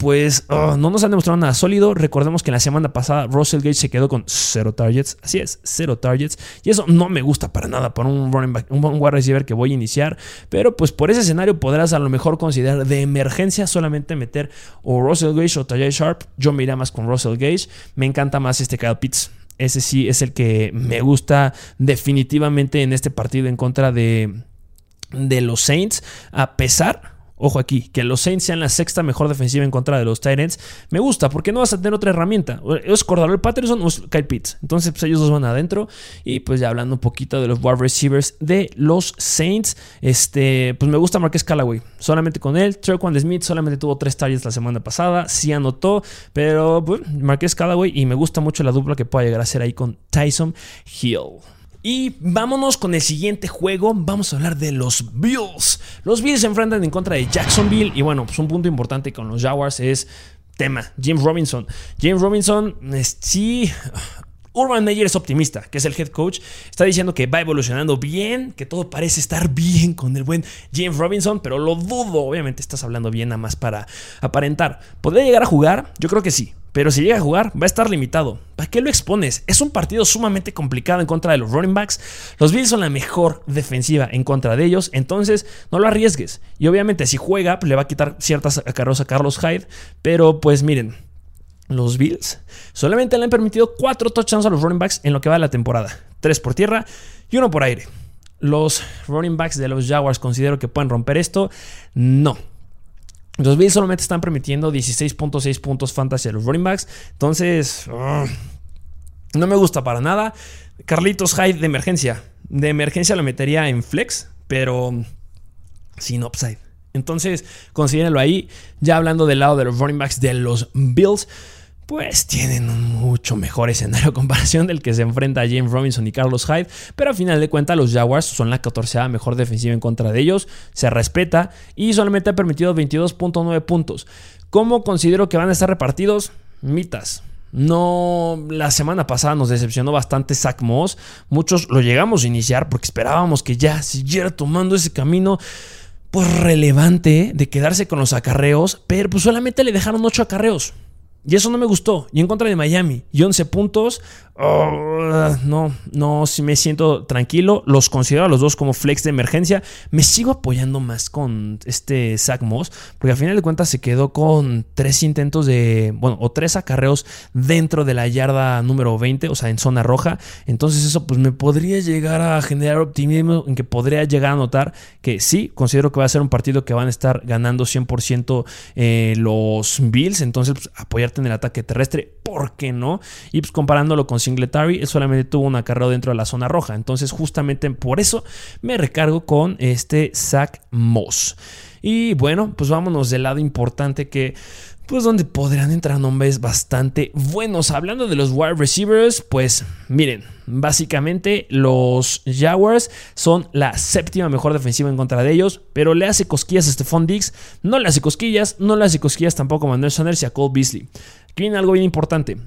pues oh, no nos han demostrado nada sólido. Recordemos que la semana pasada Russell Gage se quedó con cero targets. Así es, cero targets. Y eso no me gusta para nada para un running back, un wide receiver que voy a iniciar. Pero pues por ese escenario podrás a lo mejor considerar de emergencia solamente meter o Russell Gage o Tajay Sharp. Yo me iría más con Russell Gage. Me encanta más este Kyle Pitts. Ese sí es el que me gusta definitivamente en este partido en contra de, de los Saints. A pesar Ojo aquí, que los Saints sean la sexta mejor defensiva en contra de los Titans. Me gusta, porque no vas a tener otra herramienta. ¿Es Cordero Patterson o es Kyle Pitts? Entonces, pues ellos dos van adentro. Y pues ya hablando un poquito de los wide receivers de los Saints, este, pues me gusta Marquez Callaway. Solamente con él. Trequan Smith solamente tuvo tres targets la semana pasada. Sí anotó, pero pues, Marquez Callaway. Y me gusta mucho la dupla que pueda llegar a ser ahí con Tyson Hill. Y vámonos con el siguiente juego. Vamos a hablar de los Bills. Los Bills se enfrentan en contra de Jacksonville. Y bueno, pues un punto importante con los Jaguars es tema, James Robinson. James Robinson, sí, Urban Meyer es optimista, que es el head coach. Está diciendo que va evolucionando bien, que todo parece estar bien con el buen James Robinson, pero lo dudo. Obviamente estás hablando bien nada más para aparentar. ¿Podría llegar a jugar? Yo creo que sí. Pero si llega a jugar, va a estar limitado. ¿Para qué lo expones? Es un partido sumamente complicado en contra de los running backs. Los Bills son la mejor defensiva en contra de ellos, entonces no lo arriesgues. Y obviamente si juega, pues le va a quitar ciertas carros a Carlos Hyde. Pero pues miren, los Bills solamente le han permitido cuatro touchdowns a los running backs en lo que va de la temporada. Tres por tierra y uno por aire. Los running backs de los Jaguars considero que pueden romper esto. No. Los Bills solamente están permitiendo 16.6 puntos fantasy a los running backs. Entonces, ah, no me gusta para nada. Carlitos Hyde de emergencia. De emergencia lo metería en flex, pero sin upside. Entonces, considérenlo ahí. Ya hablando del lado de los running backs de los Bills pues tienen un mucho mejor escenario a comparación del que se enfrenta a James Robinson y Carlos Hyde, pero a final de cuentas los Jaguars son la 14 mejor defensiva en contra de ellos, se respeta y solamente ha permitido 22.9 puntos. ¿Cómo considero que van a estar repartidos? Mitas. No, la semana pasada nos decepcionó bastante Zach Moss. Muchos lo llegamos a iniciar porque esperábamos que ya siguiera tomando ese camino pues relevante de quedarse con los acarreos, pero pues solamente le dejaron 8 acarreos. Y eso no me gustó. Y en contra de Miami. Y 11 puntos. Oh, no, no, si me siento tranquilo. Los considero a los dos como flex de emergencia. Me sigo apoyando más con este Zach Moss. Porque al final de cuentas se quedó con tres intentos de. Bueno, o tres acarreos dentro de la yarda número 20. O sea, en zona roja. Entonces, eso pues me podría llegar a generar optimismo. En que podría llegar a notar que sí, considero que va a ser un partido que van a estar ganando 100% eh, los Bills. Entonces, pues, apoyar en el ataque terrestre, ¿por qué no? Y pues comparándolo con Singletary, él solamente tuvo un acarreo dentro de la zona roja. Entonces, justamente por eso me recargo con este Zach Moss. Y bueno, pues vámonos del lado importante que pues donde podrán entrar nombres bastante buenos. Hablando de los wide receivers, pues miren, básicamente los Jaguars son la séptima mejor defensiva en contra de ellos, pero le hace cosquillas a Stephon Diggs, no le hace cosquillas, no le hace cosquillas tampoco a Manuel Sanders y a Cole Beasley. Aquí viene algo bien importante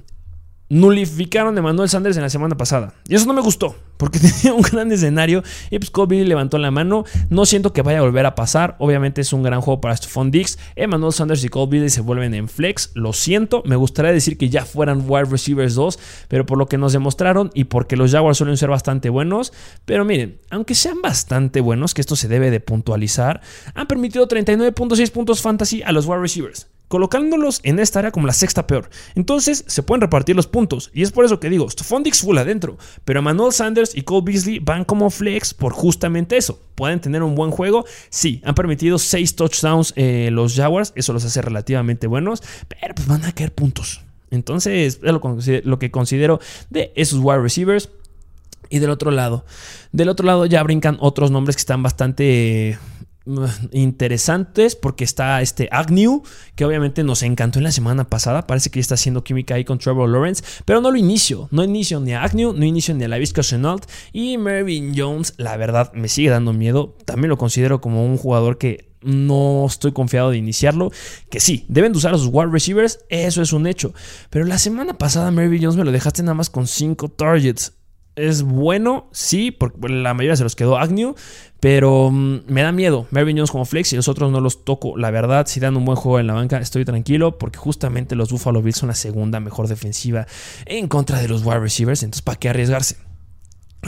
nulificaron a Manuel Sanders en la semana pasada. Y eso no me gustó, porque tenía un gran escenario y pues Kobe levantó la mano. No siento que vaya a volver a pasar. Obviamente es un gran juego para Stephon Dix. Emmanuel Sanders y Cole se vuelven en flex. Lo siento, me gustaría decir que ya fueran wide receivers 2, pero por lo que nos demostraron y porque los Jaguars suelen ser bastante buenos. Pero miren, aunque sean bastante buenos, que esto se debe de puntualizar, han permitido 39.6 puntos fantasy a los wide receivers colocándolos en esta área como la sexta peor. Entonces se pueden repartir los puntos. Y es por eso que digo, Stephon full adentro. Pero Manuel Sanders y Cole Beasley van como flex por justamente eso. ¿Pueden tener un buen juego? Sí, han permitido 6 touchdowns eh, los Jaguars. Eso los hace relativamente buenos. Pero pues van a caer puntos. Entonces es lo, que considero de esos wide receivers. Y del otro lado, del otro lado ya brincan otros nombres que están bastante interesantes porque está este Agnew, que obviamente nos encantó en la semana pasada. Parece que está haciendo química ahí con Trevor Lawrence, pero no lo inicio. No inicio ni a Agnew, no inicio ni a la Vizca Chenault. Y Mervyn Jones, la verdad, me sigue dando miedo. También lo considero como un jugador que no estoy confiado de iniciarlo. Que sí, deben de usar a sus wide receivers, eso es un hecho. Pero la semana pasada, Mervyn Jones me lo dejaste nada más con 5 targets es bueno, sí, porque la mayoría se los quedó Agnew, pero mm, me da miedo. Mervyn Jones como flex y los otros no los toco. La verdad, si dan un buen juego en la banca, estoy tranquilo porque justamente los Buffalo Bills son la segunda mejor defensiva en contra de los wide receivers. Entonces, ¿para qué arriesgarse?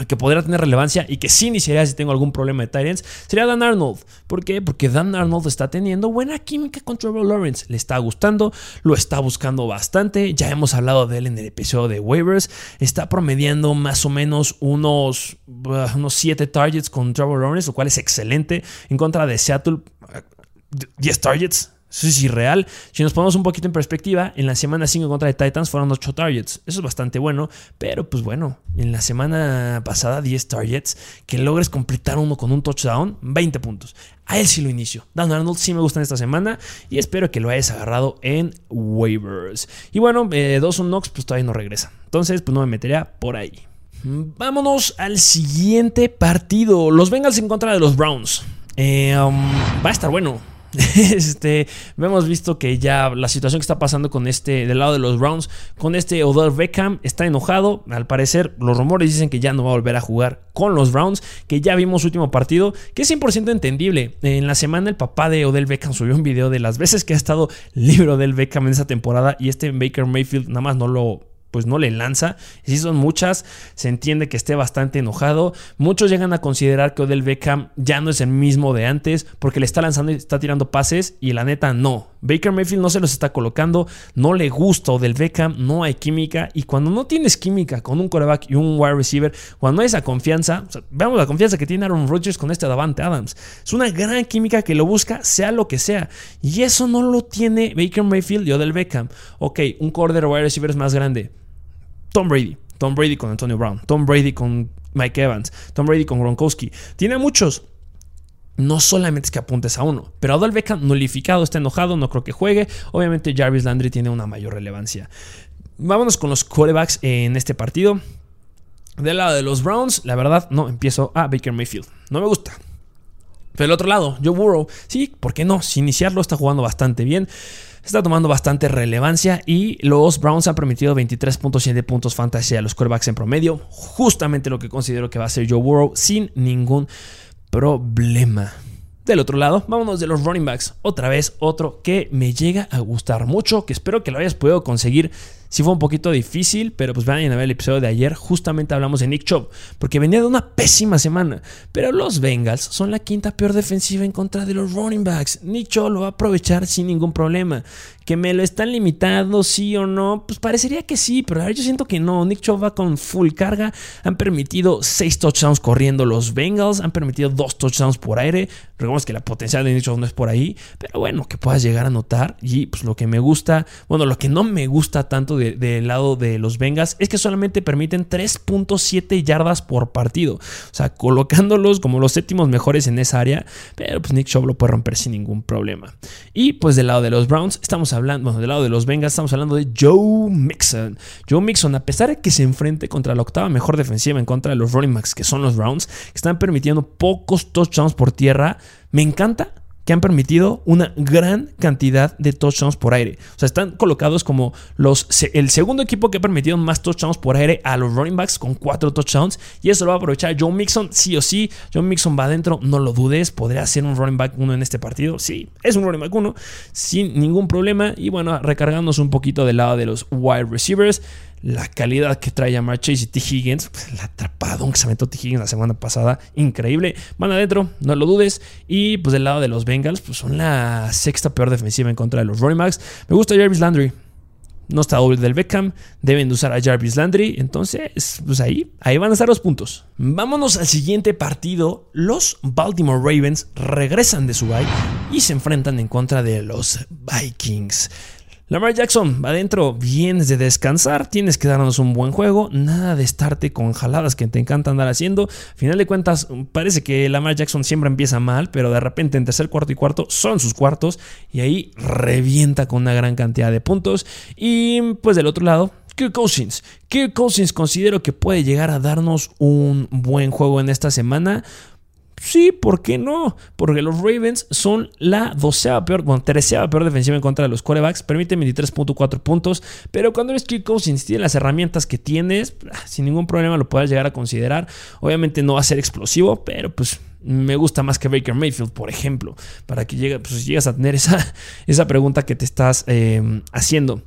Que podría tener relevancia y que sí iniciaría si tengo algún problema de Tyrants sería Dan Arnold. ¿Por qué? Porque Dan Arnold está teniendo buena química con Trevor Lawrence. Le está gustando, lo está buscando bastante. Ya hemos hablado de él en el episodio de waivers. Está promediando más o menos unos, uh, unos 7 targets con Trevor Lawrence, lo cual es excelente. En contra de Seattle, 10 uh, targets eso es irreal. Si nos ponemos un poquito en perspectiva, en la semana 5 contra de Titans fueron 8 targets. Eso es bastante bueno. Pero pues bueno, en la semana pasada 10 targets. Que logres completar uno con un touchdown, 20 puntos. A él sí lo inicio. Dan Arnold sí me gusta en esta semana. Y espero que lo hayas agarrado en waivers. Y bueno, eh, Dawson Knox pues todavía no regresa. Entonces pues no me metería por ahí. Vámonos al siguiente partido. Los Bengals en contra de los Browns. Eh, um, va a estar bueno. Este, hemos visto que ya la situación que está pasando con este, del lado de los Browns, con este Odell Beckham, está enojado. Al parecer, los rumores dicen que ya no va a volver a jugar con los Browns, que ya vimos su último partido, que es 100% entendible. En la semana, el papá de Odell Beckham subió un video de las veces que ha estado libre Odell Beckham en esa temporada y este Baker Mayfield nada más no lo pues no le lanza. Si son muchas, se entiende que esté bastante enojado. Muchos llegan a considerar que Odell Beckham ya no es el mismo de antes porque le está lanzando y está tirando pases y la neta no. Baker Mayfield no se los está colocando, no le gusta Odell Beckham, no hay química y cuando no tienes química con un coreback y un wide receiver, cuando hay esa confianza, veamos la confianza que tiene Aaron Rodgers con este Davante Adams. Es una gran química que lo busca sea lo que sea y eso no lo tiene Baker Mayfield y Odell Beckham. Ok, un quarter wide receiver es más grande Tom Brady. Tom Brady con Antonio Brown. Tom Brady con Mike Evans. Tom Brady con Gronkowski. Tiene muchos. No solamente es que apuntes a uno, pero Adol Beckham nulificado, está enojado, no creo que juegue. Obviamente Jarvis Landry tiene una mayor relevancia. Vámonos con los quarterbacks en este partido. Del lado de los Browns, la verdad, no empiezo a Baker Mayfield. No me gusta. Pero del otro lado, Joe Burrow, sí, ¿por qué no? Si iniciarlo está jugando bastante bien está tomando bastante relevancia y los Browns han permitido 23.7 puntos fantasy a los quarterbacks en promedio, justamente lo que considero que va a ser Joe Burrow sin ningún problema. Del otro lado, vámonos de los running backs. Otra vez, otro que me llega a gustar mucho, que espero que lo hayas podido conseguir Sí fue un poquito difícil, pero pues vayan a ver el episodio de ayer. Justamente hablamos de Nick Chubb, porque venía de una pésima semana. Pero los Bengals son la quinta peor defensiva en contra de los running backs. Nick Chubb lo va a aprovechar sin ningún problema. Que me lo están limitando, sí o no, pues parecería que sí, pero yo siento que no. Nick Chubb va con full carga. Han permitido seis touchdowns corriendo los Bengals, han permitido dos touchdowns por aire. Recordemos que la potencial de Nick Chubb no es por ahí, pero bueno, que puedas llegar a notar. Y pues lo que me gusta, bueno, lo que no me gusta tanto del lado de los Bengals es que solamente permiten 3.7 yardas por partido. O sea, colocándolos como los séptimos mejores en esa área. Pero pues Nick Chubb lo puede romper sin ningún problema. Y pues del lado de los Browns, estamos hablando, bueno, del lado de los Bengals, estamos hablando de Joe Mixon. Joe Mixon, a pesar de que se enfrente contra la octava mejor defensiva en contra de los running backs, que son los Browns, que están permitiendo pocos touchdowns por tierra, me encanta que han permitido una gran cantidad de touchdowns por aire. O sea, están colocados como los, el segundo equipo que ha permitido más touchdowns por aire a los running backs con cuatro touchdowns. Y eso lo va a aprovechar John Mixon, sí o sí. John Mixon va adentro, no lo dudes. ¿Podría ser un running back uno en este partido? Sí, es un running back uno, sin ningún problema. Y bueno, recargándonos un poquito del lado de los wide receivers la calidad que trae a Chase y T. Higgins, pues, el atrapadón que se aventó T. Higgins la semana pasada, increíble. Van adentro, no lo dudes. Y pues del lado de los Bengals, pues son la sexta peor defensiva en contra de los running backs. Me gusta Jarvis Landry. No está doble del Beckham, deben de usar a Jarvis Landry. Entonces, pues ahí, ahí van a estar los puntos. Vámonos al siguiente partido. Los Baltimore Ravens regresan de su bye y se enfrentan en contra de los Vikings. Lamar Jackson, adentro, vienes de descansar, tienes que darnos un buen juego, nada de estarte con jaladas que te encanta andar haciendo. Final de cuentas, parece que Lamar Jackson siempre empieza mal, pero de repente en tercer, cuarto y cuarto son sus cuartos y ahí revienta con una gran cantidad de puntos. Y pues del otro lado, Kirk Cousins. Kirk Cousins considero que puede llegar a darnos un buen juego en esta semana. Sí, ¿por qué no? Porque los Ravens son la doceava peor, bueno, treceava peor defensiva en contra de los quarterbacks. Permiten 23.4 puntos. Pero cuando eres Kirk Cousins, tienes las herramientas que tienes, ah, sin ningún problema lo puedes llegar a considerar. Obviamente no va a ser explosivo, pero pues me gusta más que Baker Mayfield, por ejemplo. Para que llegue, pues, llegas a tener esa, esa pregunta que te estás eh, haciendo.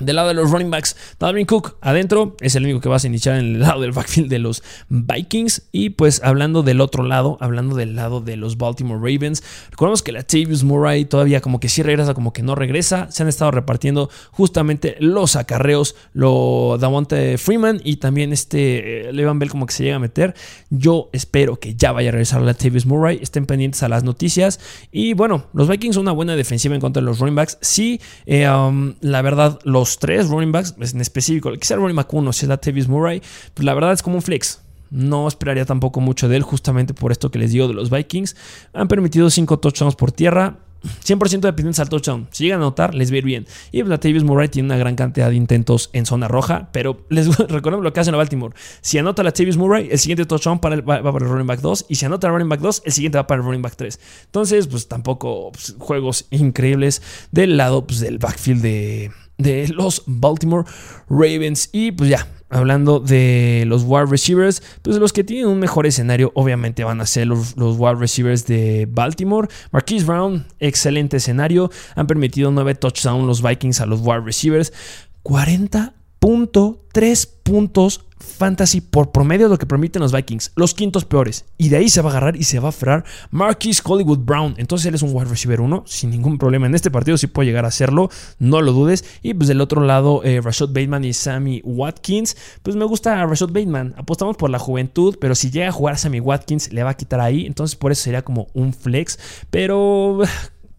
Del lado de los running backs, Dalvin Cook adentro es el único que vas a iniciar en el lado del backfield de los Vikings. Y pues hablando del otro lado, hablando del lado de los Baltimore Ravens, recordemos que la Tavius Murray todavía como que sí regresa, como que no regresa. Se han estado repartiendo justamente los acarreos, lo Davante Freeman y también este eh, Levan Bell como que se llega a meter. Yo espero que ya vaya a regresar la Tavius Murray. Estén pendientes a las noticias. Y bueno, los Vikings una buena defensiva en contra de los running backs. Sí, eh, um, la verdad, los tres running backs, pues, en específico, sea el running back 1, si es la Tavis Murray, pues la verdad es como un flex. No esperaría tampoco mucho de él, justamente por esto que les digo de los Vikings. Han permitido 5 touchdowns por tierra. 100% dependientes al touchdown. Si llegan a anotar, les va a ir bien. Y la Tavis Murray tiene una gran cantidad de intentos en zona roja, pero les recuerdo lo que hacen a Baltimore. Si anota la Tavis Murray, el siguiente touchdown va, para el running back 2. Y si anota el running back 2, el siguiente va para el running back 3. Entonces, pues tampoco pues, juegos increíbles del lado pues, del backfield de, de los Baltimore Ravens. Y pues ya, hablando de los wide receivers, pues los que tienen un mejor escenario obviamente van a ser los, los wide receivers de Baltimore. Marquise Brown, excelente escenario. Han permitido 9 touchdowns los Vikings a los wide receivers. 40.3 puntos fantasy por promedio de lo que permiten los Vikings. Los quintos peores. Y de ahí se va a agarrar y se va a aferrar Marquis Hollywood Brown. Entonces él es un wide receiver 1 sin ningún problema. En este partido sí puede llegar a hacerlo. No lo dudes. Y pues del otro lado, eh, Rashad Bateman y Sammy Watkins. Pues me gusta Rashad Bateman. Apostamos por la juventud. Pero si llega a jugar a Sammy Watkins, le va a quitar ahí. Entonces por eso sería como un flex. Pero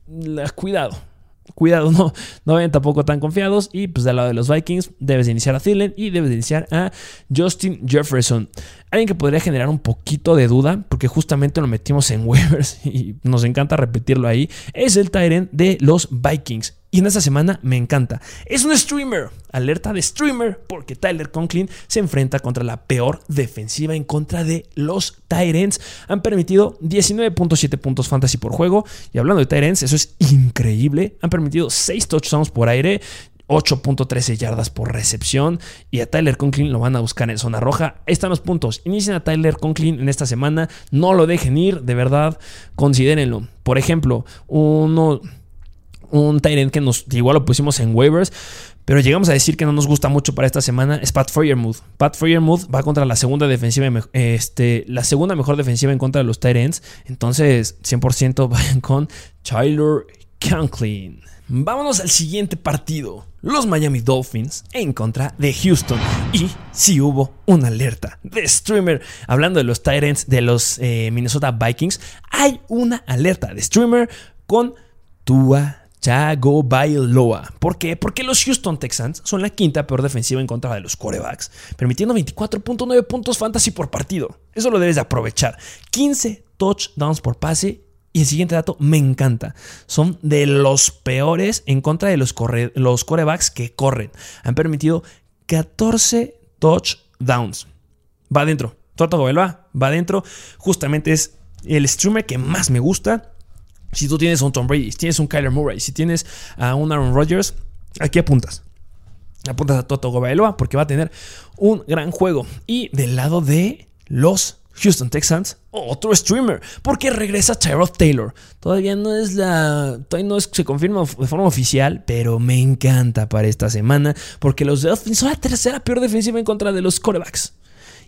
cuidado cuidado, no, no vayan tampoco tan confiados. Y pues del lado de los Vikings, debes iniciar a Thielen y debes iniciar a Justin Jefferson. Alguien que podría generar un poquito de duda, porque justamente lo metimos en waivers y nos encanta repetirlo ahí, es el Tyrant de los Vikings. Y en esta semana me encanta. Es un streamer. Alerta de streamer porque Tyler Conklin se enfrenta contra la peor defensiva en contra de los Tyrants. Han permitido 19.7 puntos fantasy por juego. Y hablando de Tyrants, eso es increíble. Han permitido 6 touchdowns por aire. 8.13 yardas por recepción. Y a Tyler Conklin lo van a buscar en zona roja. Ahí están los puntos. Inicien a Tyler Conklin en esta semana. No lo dejen ir, de verdad. Considérenlo. Por ejemplo, uno un Tyrant que nos igual lo pusimos en waivers, pero llegamos a decir que no nos gusta mucho para esta semana es Pat Fryermuth. Pat Fryermuth va contra la segunda defensiva, este, la segunda mejor defensiva en contra de los Tyrants. Entonces, 100% vayan con Tyler Conklin. Vámonos al siguiente partido. Los Miami Dolphins en contra de Houston. Y si hubo una alerta de streamer. Hablando de los Tyrants de los eh, Minnesota Vikings, hay una alerta de streamer con Tua Chago Bailoa. ¿Por qué? Porque los Houston Texans son la quinta peor defensiva en contra de los corebacks, permitiendo 24.9 puntos fantasy por partido. Eso lo debes de aprovechar. 15 touchdowns por pase. Y el siguiente dato me encanta. Son de los peores en contra de los, los corebacks que corren. Han permitido 14 touchdowns. Va adentro. Toto Bailoa va adentro. Justamente es el streamer que más me gusta. Si tú tienes un Tom Brady, si tienes un Kyler Murray, si tienes a un Aaron Rodgers, aquí apuntas. Apuntas a Toto Gobailoa porque va a tener un gran juego. Y del lado de los Houston Texans, otro streamer, porque regresa Tyrod Taylor. Todavía no es la. Todavía no es, se confirma de forma oficial, pero me encanta para esta semana, porque los Dolphins son la tercera peor defensiva en contra de los corebacks.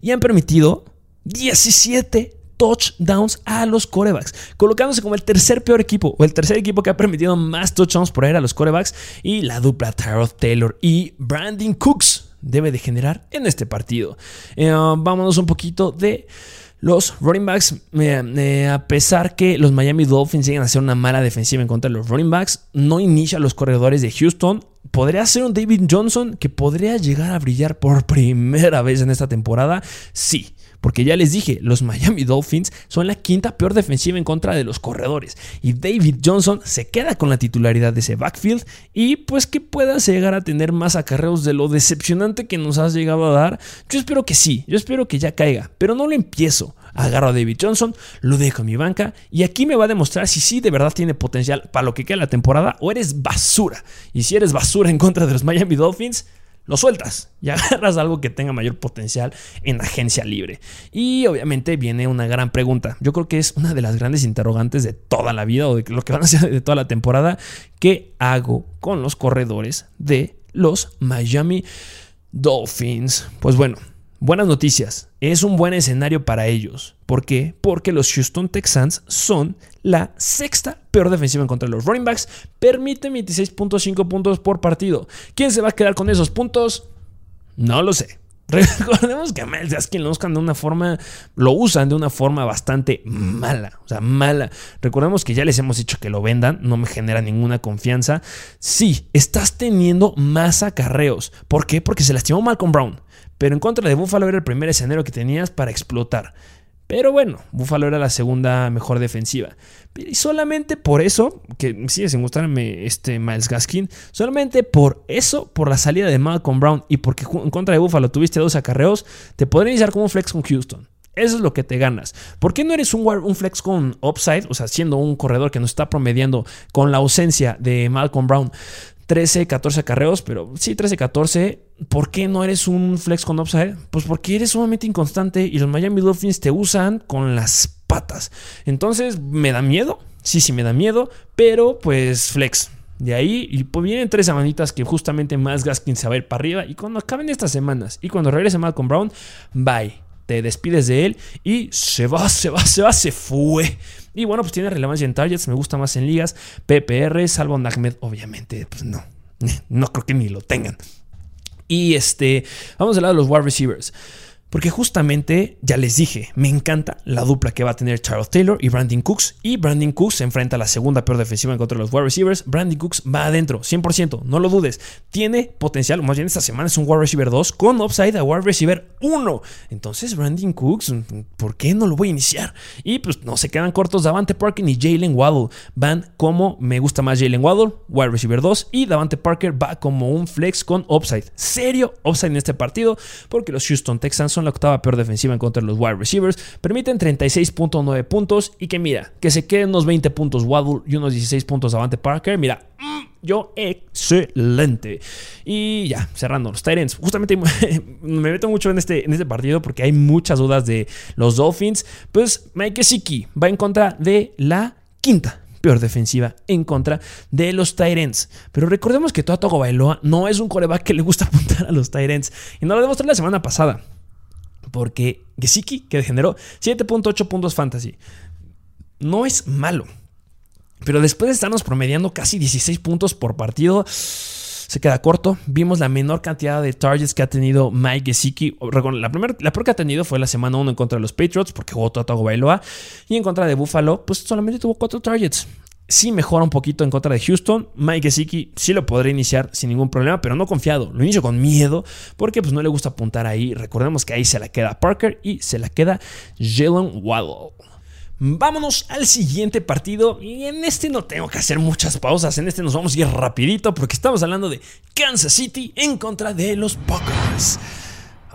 Y han permitido 17 touchdowns a los corebacks, colocándose como el tercer peor equipo o el tercer equipo que ha permitido más touchdowns por aire a los corebacks y la dupla Tyrod Taylor y Brandon Cooks debe de generar en este partido. Eh, vámonos un poquito de los running backs, eh, a pesar que los Miami Dolphins llegan a ser una mala defensiva en contra de los running backs, no inicia los corredores de Houston podría ser un David Johnson que podría llegar a brillar por primera vez en esta temporada. Sí, porque ya les dije, los Miami Dolphins son la quinta peor defensiva en contra de los corredores. Y David Johnson se queda con la titularidad de ese backfield y pues que puedas llegar a tener más acarreos de lo decepcionante que nos has llegado a dar. Yo espero que sí, yo espero que ya caiga, pero no lo empiezo. Agarro a David Johnson, lo dejo en mi banca y aquí me va a demostrar si sí de verdad tiene potencial para lo que queda la temporada o eres basura. Y si eres basura en contra de los Miami Dolphins, lo sueltas y agarras algo que tenga mayor potencial en agencia libre. Y obviamente viene una gran pregunta. Yo creo que es una de las grandes interrogantes de toda la vida o de lo que van a ser de toda la temporada. ¿Qué hago con los corredores de los Miami Dolphins? Pues bueno, Buenas noticias, es un buen escenario para ellos. ¿Por qué? Porque los Houston Texans son la sexta peor defensiva en contra de los running backs. Permite 26.5 puntos por partido. ¿Quién se va a quedar con esos puntos? No lo sé. Recordemos que a Miles lo buscan de una forma, lo usan de una forma bastante mala, o sea, mala. Recordemos que ya les hemos dicho que lo vendan, no me genera ninguna confianza. Sí, estás teniendo más acarreos. ¿Por qué? Porque se lastimó Malcolm Brown. Pero en contra de Buffalo era el primer escenario que tenías para explotar. Pero bueno, Buffalo era la segunda mejor defensiva. Y solamente por eso, que sigue sin gustarme este Miles Gaskin, solamente por eso, por la salida de Malcolm Brown y porque en contra de Buffalo tuviste dos acarreos, te podría iniciar como un flex con Houston. Eso es lo que te ganas. ¿Por qué no eres un, un, flex con upside? O sea, siendo un corredor que nos está promediando con la ausencia de Malcolm Brown 13, 14 carreos, pero sí, 13, 14. ¿Por qué no eres un flex con upside? Pues porque eres sumamente inconstante y los Miami Dolphins te usan con las patas. Entonces, ¿me da miedo? Sí, sí, me da miedo, pero pues flex. De ahí, y pues vienen tres semanitas que justamente más Gaskin se va a ir para arriba. Y cuando acaben estas semanas y cuando regrese Malcolm Brown, bye. Te despides de él y se va, se va, se va, se fue. Y bueno, pues tiene relevancia en targets, me gusta más en ligas. PPR, salvo Ahmed, obviamente, pues no, no creo que ni lo tengan. Y este, vamos a hablar de los wide receivers. Porque justamente, ya les dije, me encanta la dupla que va a tener Charles Taylor y Brandon Cooks. Y Brandon Cooks se enfrenta a la segunda peor defensiva en contra de los wide receivers. Brandon Cooks va adentro, 100%, no lo dudes. Tiene potencial, más bien esta semana es un wide receiver 2 con upside a wide receiver 1. Entonces, Brandon Cooks, ¿por qué no lo voy a iniciar? Y pues no se quedan cortos Davante Parker ni Jalen Waddle. Van como me gusta más Jalen Waddle, wide receiver 2. Y Davante Parker va como un flex con upside. Serio upside en este partido porque los Houston Texans son la octava peor defensiva en contra de los wide receivers, permiten 36.9 puntos y que mira, que se queden unos 20 puntos Waddle y unos 16 puntos Avante Parker, mira, mm, yo excelente. Y ya, cerrando los Titans. Justamente me meto mucho en este, en este partido porque hay muchas dudas de los Dolphins. Pues Mike Siki va en contra de la quinta peor defensiva en contra de los Tyrants. Pero recordemos que Togo Bailoa no es un coreback que le gusta apuntar a los Tyrants. Y no lo demostré la semana pasada porque Gesicki, que generó 7.8 puntos fantasy, no es malo. Pero después de estarnos promediando casi 16 puntos por partido, se queda corto. Vimos la menor cantidad de targets que ha tenido Mike Gesicki. La, primera, la peor que ha tenido fue la semana 1 en contra de los Patriots, porque jugó Tato Bailoa. Y en contra de Buffalo, pues solamente tuvo 4 targets sí mejora un poquito en contra de Houston. Mike Gesicki sí lo podré iniciar sin ningún problema, pero no confiado. Lo inicio con miedo porque pues no le gusta apuntar ahí. Recordemos que ahí se la queda Parker y se la queda Jalen Waddle. Vámonos al siguiente partido y en este no tengo que hacer muchas pausas, en este nos vamos a ir rapidito porque estamos hablando de Kansas City en contra de los Packers.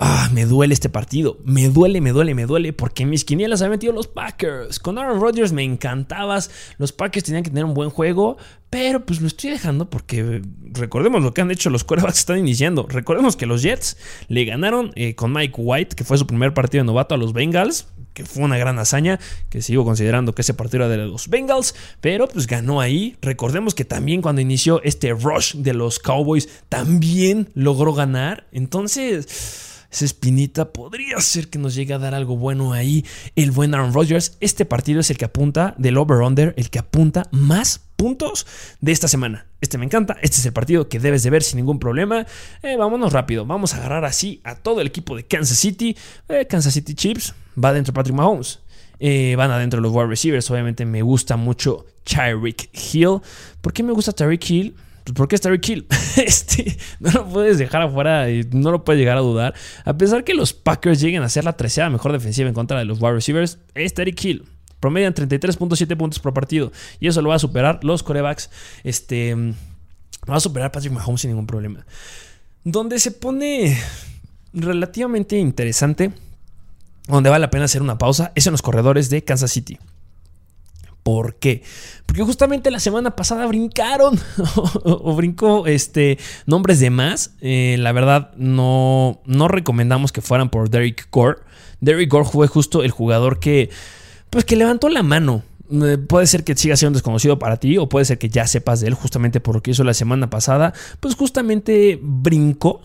Ah, me duele este partido. Me duele, me duele, me duele. Porque mis quinielas habían metido los Packers. Con Aaron Rodgers me encantabas. Los Packers tenían que tener un buen juego. Pero pues lo estoy dejando porque recordemos lo que han hecho los quarterbacks están iniciando. Recordemos que los Jets le ganaron eh, con Mike White, que fue su primer partido de novato a los Bengals. Que fue una gran hazaña. Que sigo considerando que ese partido era de los Bengals. Pero pues ganó ahí. Recordemos que también cuando inició este rush de los Cowboys, también logró ganar. Entonces esa espinita podría ser que nos llegue a dar algo bueno ahí el buen Aaron Rodgers. Este partido es el que apunta del over-under, el que apunta más puntos de esta semana. Este me encanta, este es el partido que debes de ver sin ningún problema. Eh, vámonos rápido, vamos a agarrar así a todo el equipo de Kansas City. Eh, Kansas City Chips, va dentro Patrick Mahomes. Eh, van adentro los wide receivers, obviamente me gusta mucho Tyreek Hill. ¿Por qué me gusta Tyreek Hill? Pues porque es Terry Kill. Este, no lo puedes dejar afuera y no lo puedes llegar a dudar. A pesar que los Packers lleguen a ser la tercera mejor defensiva en contra de los wide receivers, es Terry Kill. Promedian 33.7 puntos por partido. Y eso lo va a superar los corebacks. Este. Va a superar Patrick Mahomes sin ningún problema. Donde se pone relativamente interesante. Donde vale la pena hacer una pausa. Es en los corredores de Kansas City. ¿Por qué? Porque justamente la semana pasada brincaron o, brincó este, nombres de más. Eh, la verdad, no, no recomendamos que fueran por Derek Gore. Derek Gore fue justo el jugador que, pues, que levantó la mano. Eh, puede ser que siga siendo desconocido para ti o puede ser que ya sepas de él justamente por lo que hizo la semana pasada. Pues justamente brincó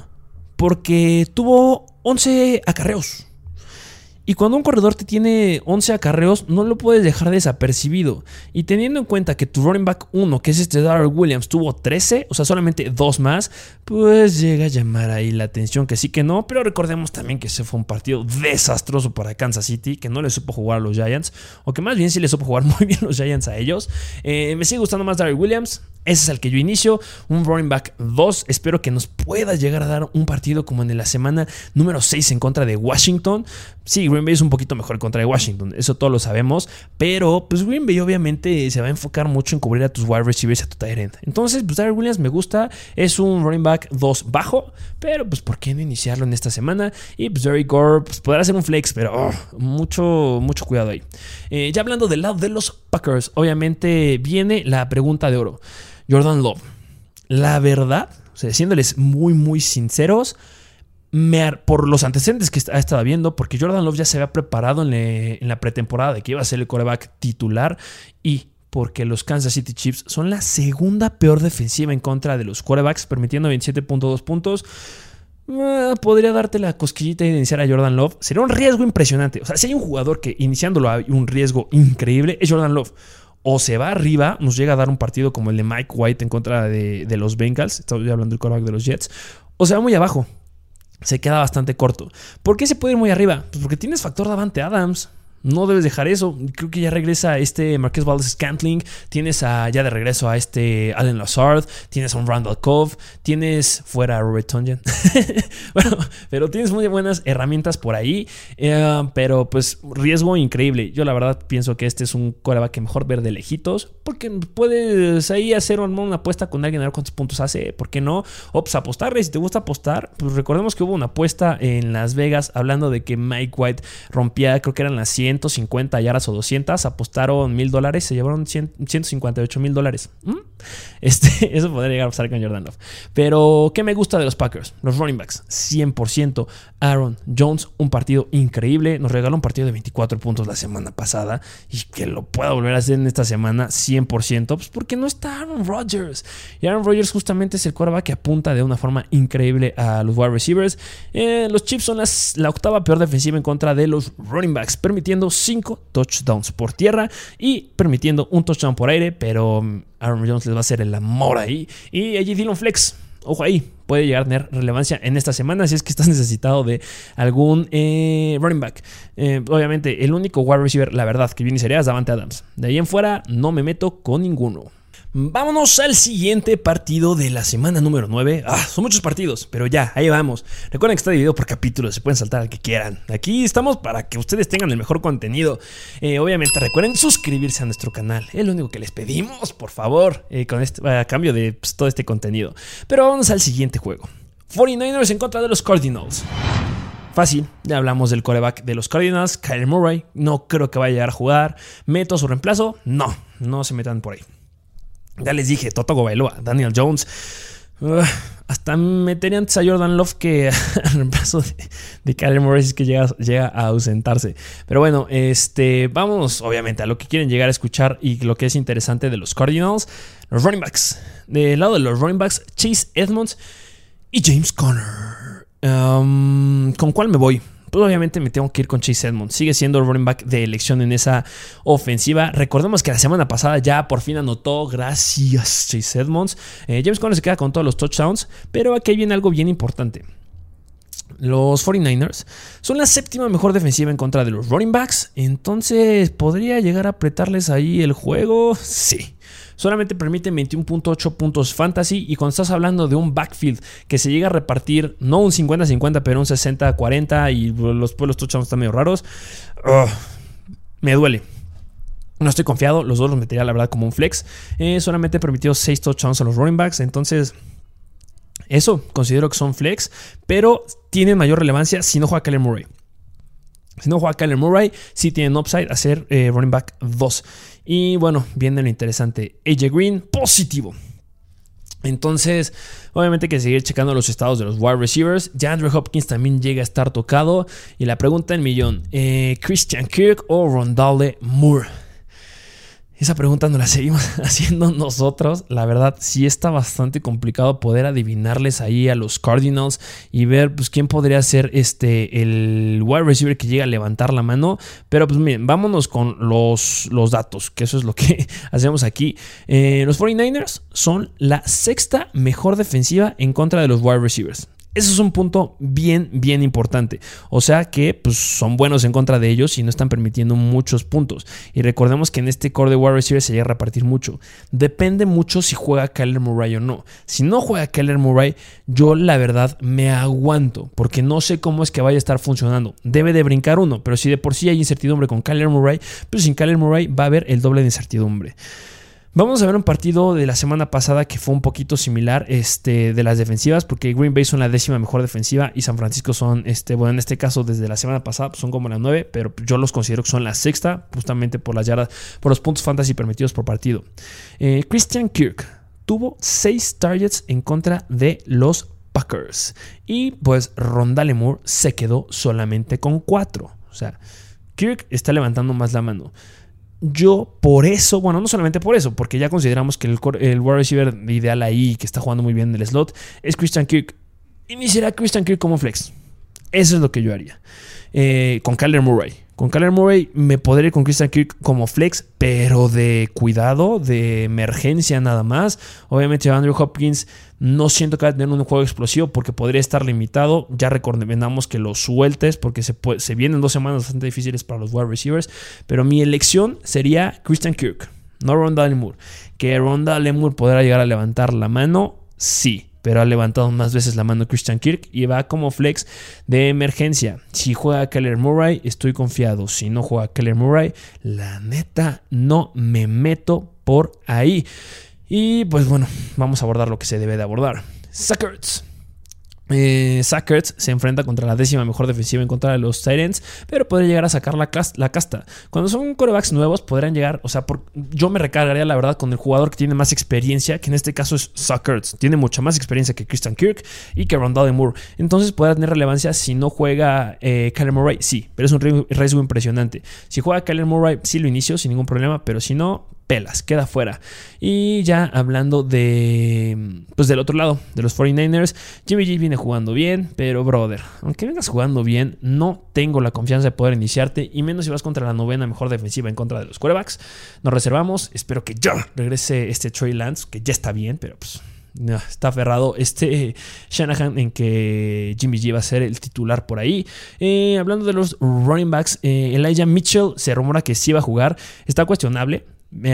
porque tuvo 11 acarreos. Y cuando un corredor te tiene 11 acarreos, no lo puedes dejar desapercibido. Y teniendo en cuenta que tu running back 1, que es este Darrell Williams, tuvo 13, o sea, solamente dos más, pues llega a llamar ahí la atención que sí que no. Pero recordemos también que ese fue un partido desastroso para Kansas City, que no le supo jugar a los Giants, o que más bien sí le supo jugar muy bien los Giants a ellos. Eh, me sigue gustando más Darrell Williams. Ese es el que yo inicio, un running back 2. Espero que nos pueda llegar a dar un partido como en la semana número 6 en contra de Washington. Sí, Green Bay es un poquito mejor contra de Washington, eso todos lo sabemos, pero pues Green Bay obviamente se va a enfocar mucho en cubrir a tus wide receivers y a tu tight end. Entonces, pues Williams me gusta, es un running back 2 bajo, pero pues ¿por qué no iniciarlo en esta semana? Y pues Derek Gore pues, podrá ser un flex, pero oh, mucho, mucho cuidado ahí. Eh, ya hablando del lado de los Packers, obviamente viene la pregunta de oro. Jordan Love. La verdad, o sea, siéndoles muy, muy sinceros, por los antecedentes que ha estado viendo, porque Jordan Love ya se había preparado en, la pretemporada de que iba a ser el coreback titular y porque los Kansas City Chiefs son la segunda peor defensiva en contra de los quarterbacks, permitiendo 27.2 puntos. Ah, podría darte la cosquillita de iniciar a Jordan Love. Sería un riesgo impresionante. O sea, si hay un jugador que iniciándolo hay un riesgo increíble, es Jordan Love. O se va arriba, nos llega a dar un partido como el de Mike White en contra de, los Bengals. Estoy hablando del quarterback de los Jets. O se va muy abajo se queda bastante corto. ¿Por qué se puede ir muy arriba? Pues porque tienes factor Davante Adams. No debes dejar eso. Creo que ya regresa este Marqués Valdez Scantling. Tienes a, ya de regreso a este Allen Lazard. Tienes a un Randall Cove. Tienes fuera a Robert Tonyan. bueno, pero tienes muy buenas herramientas por ahí. Eh, pero pues riesgo increíble. Yo la verdad pienso que este es un coreback que mejor ver de lejitos. Porque puedes ahí hacer una apuesta con alguien a ver cuántos puntos hace. ¿Por qué no? O pues apostarle. Si te gusta apostar, pues recordemos que hubo una apuesta en Las Vegas hablando de que Mike White rompía, creo que eran las 100 150 yardas o 200, apostaron mil dólares, se llevaron 158 mil dólares. ¿Mm? Este, eso podría llegar a pasar con Jordan Love. Pero, ¿qué me gusta de los Packers? Los running backs, 100%. Aaron Jones, un partido increíble. Nos regaló un partido de 24 puntos la semana pasada y que lo pueda volver a hacer en esta semana 100%, pues porque no está Aaron Rodgers. Y Aaron Rodgers justamente es el quarterback que apunta de una forma increíble a los wide receivers. Eh, los Chiefs son la octava peor defensiva en contra de los running backs, permitiendo 5 touchdowns por tierra y permitiendo un touchdown por aire, pero um, Aaron Jones les va a hacer el amor ahí. Y allí Dylan Flex, ojo ahí, puede llegar a tener relevancia en esta semana si es que estás necesitado de algún eh, running back. Eh, obviamente, el único wide receiver, la verdad, que viene sería es Davante Adams. De ahí en fuera, no me meto con ninguno. Vámonos al siguiente partido de la semana número 9. Ah, son muchos partidos, pero ya, ahí vamos. Recuerden que está dividido por capítulos, se pueden saltar al que quieran. Aquí estamos para que ustedes tengan el mejor contenido. Eh, obviamente, recuerden suscribirse a nuestro canal. Es lo único que les pedimos, por favor, eh, con este, a cambio de pues, todo este contenido. Pero vamos al siguiente juego. 49ers en contra de los Cardinals. Fácil, ya hablamos del coreback de los Cardinals, Kyle Murray. No creo que vaya a llegar a jugar. ¿Meto su reemplazo? No, no se metan por ahí. Ya les dije, Toto Gobailoa, Daniel Jones. hasta metería antes a Jordan Love que al reemplazo de, de Kyler Morris que llega, llega, a ausentarse. Pero bueno, este, vamos obviamente a lo que quieren llegar a escuchar y lo que es interesante de los Cardinals. Los running backs. Del lado de los running backs, Chase Edmonds y James Conner. Um, ¿Con cuál me voy? Pues obviamente me tengo que ir con Chase Edmonds. Sigue siendo el running back de elección en esa ofensiva. Recordemos que la semana pasada ya por fin anotó, gracias Chase Edmonds. Eh, James Conner se queda con todos los touchdowns, pero aquí viene algo bien importante. Los 49ers son la séptima mejor defensiva en contra de los running backs. Entonces, ¿podría llegar a apretarles ahí el juego? Sí. Solamente permiten 21.8 puntos fantasy y cuando estás hablando de un backfield que se llega a repartir no un 50-50 pero un 60-40 y los pueblos touchdowns están medio raros, me duele. No estoy confiado, los dos los metería la verdad como un flex. Eh, solamente permitió 6 touchdowns a los running backs, entonces eso considero que son flex, pero tienen mayor relevancia si no juega Kyler Murray. Si no juega Kyler Murray, sí tienen upside a ser eh, running back 2. Y bueno, viene lo interesante. AJ Green, positivo. Entonces, obviamente hay que seguir checando los estados de los wide receivers. Ya Andrew Hopkins también llega a estar tocado. Y la pregunta en millón: eh, ¿Christian Kirk o Rondale Moore? Esa pregunta no la seguimos haciendo nosotros. La verdad, sí está bastante complicado poder adivinarles ahí a los Cardinals y ver pues, quién podría ser este, el wide receiver que llega a levantar la mano. Pero pues miren, vámonos con los, los datos, que eso es lo que hacemos aquí. Eh, los 49ers son la sexta mejor defensiva en contra de los wide receivers. Eso es un punto bien, bien importante. O sea que pues, son buenos en contra de ellos y no están permitiendo muchos puntos. Y recordemos que en este core de wide receiver se llega a repartir mucho. Depende mucho si juega Kyler Murray o no. Si no juega Kyler Murray, yo la verdad me aguanto porque no sé cómo es que vaya a estar funcionando. Debe de brincar uno, pero si de por sí hay incertidumbre con Kyler Murray, pues sin Kyler Murray va a haber el doble de incertidumbre. Vamos a ver un partido de la semana pasada que fue un poquito similar este, de las defensivas, porque Green Bay son la décima mejor defensiva y San Francisco son, este, bueno, en este caso desde la semana pasada pues, son como la nueve, pero yo los considero que son la sexta, justamente por las yardas, por los puntos fantasy permitidos por partido. Eh, Christian Kirk tuvo seis targets en contra de los Packers y pues Rondale Moore se quedó solamente con cuatro. O sea, Kirk está levantando más la mano. Yo por eso, bueno, no solamente por eso, porque ya consideramos que el, el wide receiver ideal ahí, que está jugando muy bien en el slot, es Christian Kirk. Iniciará Christian Kirk como flex. Eso es lo que yo haría. Eh, con Kyler Murray. Con Kyler Murray me podría ir con Christian Kirk como flex, pero de cuidado, de emergencia nada más. Obviamente Andrew Hopkins no siento que va a tener un juego explosivo porque podría estar limitado. Ya recomendamos que lo sueltes porque se, se vienen dos semanas bastante difíciles para los wide receivers. Pero mi elección sería Christian Kirk, no Ronda Moore. Que Ronda Moore podrá llegar a levantar la mano, sí pero ha levantado más veces la mano Christian Kirk y va como flex de emergencia. Si juega Keller Murray, estoy confiado. Si no juega Keller Murray, la neta no me meto por ahí. Y pues bueno, vamos a abordar lo que se debe de abordar. Suckers. Eh, se enfrenta contra la décima mejor defensiva en contra de los Titans, pero podría llegar a sacar la, casta. Cuando son corebacks nuevos, podrán llegar, o sea, yo me recargaría la verdad con el jugador que tiene más experiencia, que en este caso es Suckers. Tiene mucha más experiencia que Christian Kirk y que Rondale Moore. Entonces podrá tener relevancia si no juega eh, Kyler Murray, sí, pero es un riesgo impresionante. Si juega Kyler Murray, sí lo inicio sin ningún problema, pero si no, pelas, queda fuera. Y ya hablando de, pues del otro lado, de los 49ers, Jimmy G viene jugando bien, pero brother, aunque vengas jugando bien, no tengo la confianza de poder iniciarte, y menos si vas contra la novena mejor defensiva en contra de los quarterbacks. Nos reservamos, espero que ya regrese este Trey Lance, que ya está bien, pero pues está aferrado este Shanahan en que Jimmy G va a ser el titular por ahí. Eh, hablando de los running backs, eh, Elijah Mitchell se rumora que sí va a jugar. Está cuestionable.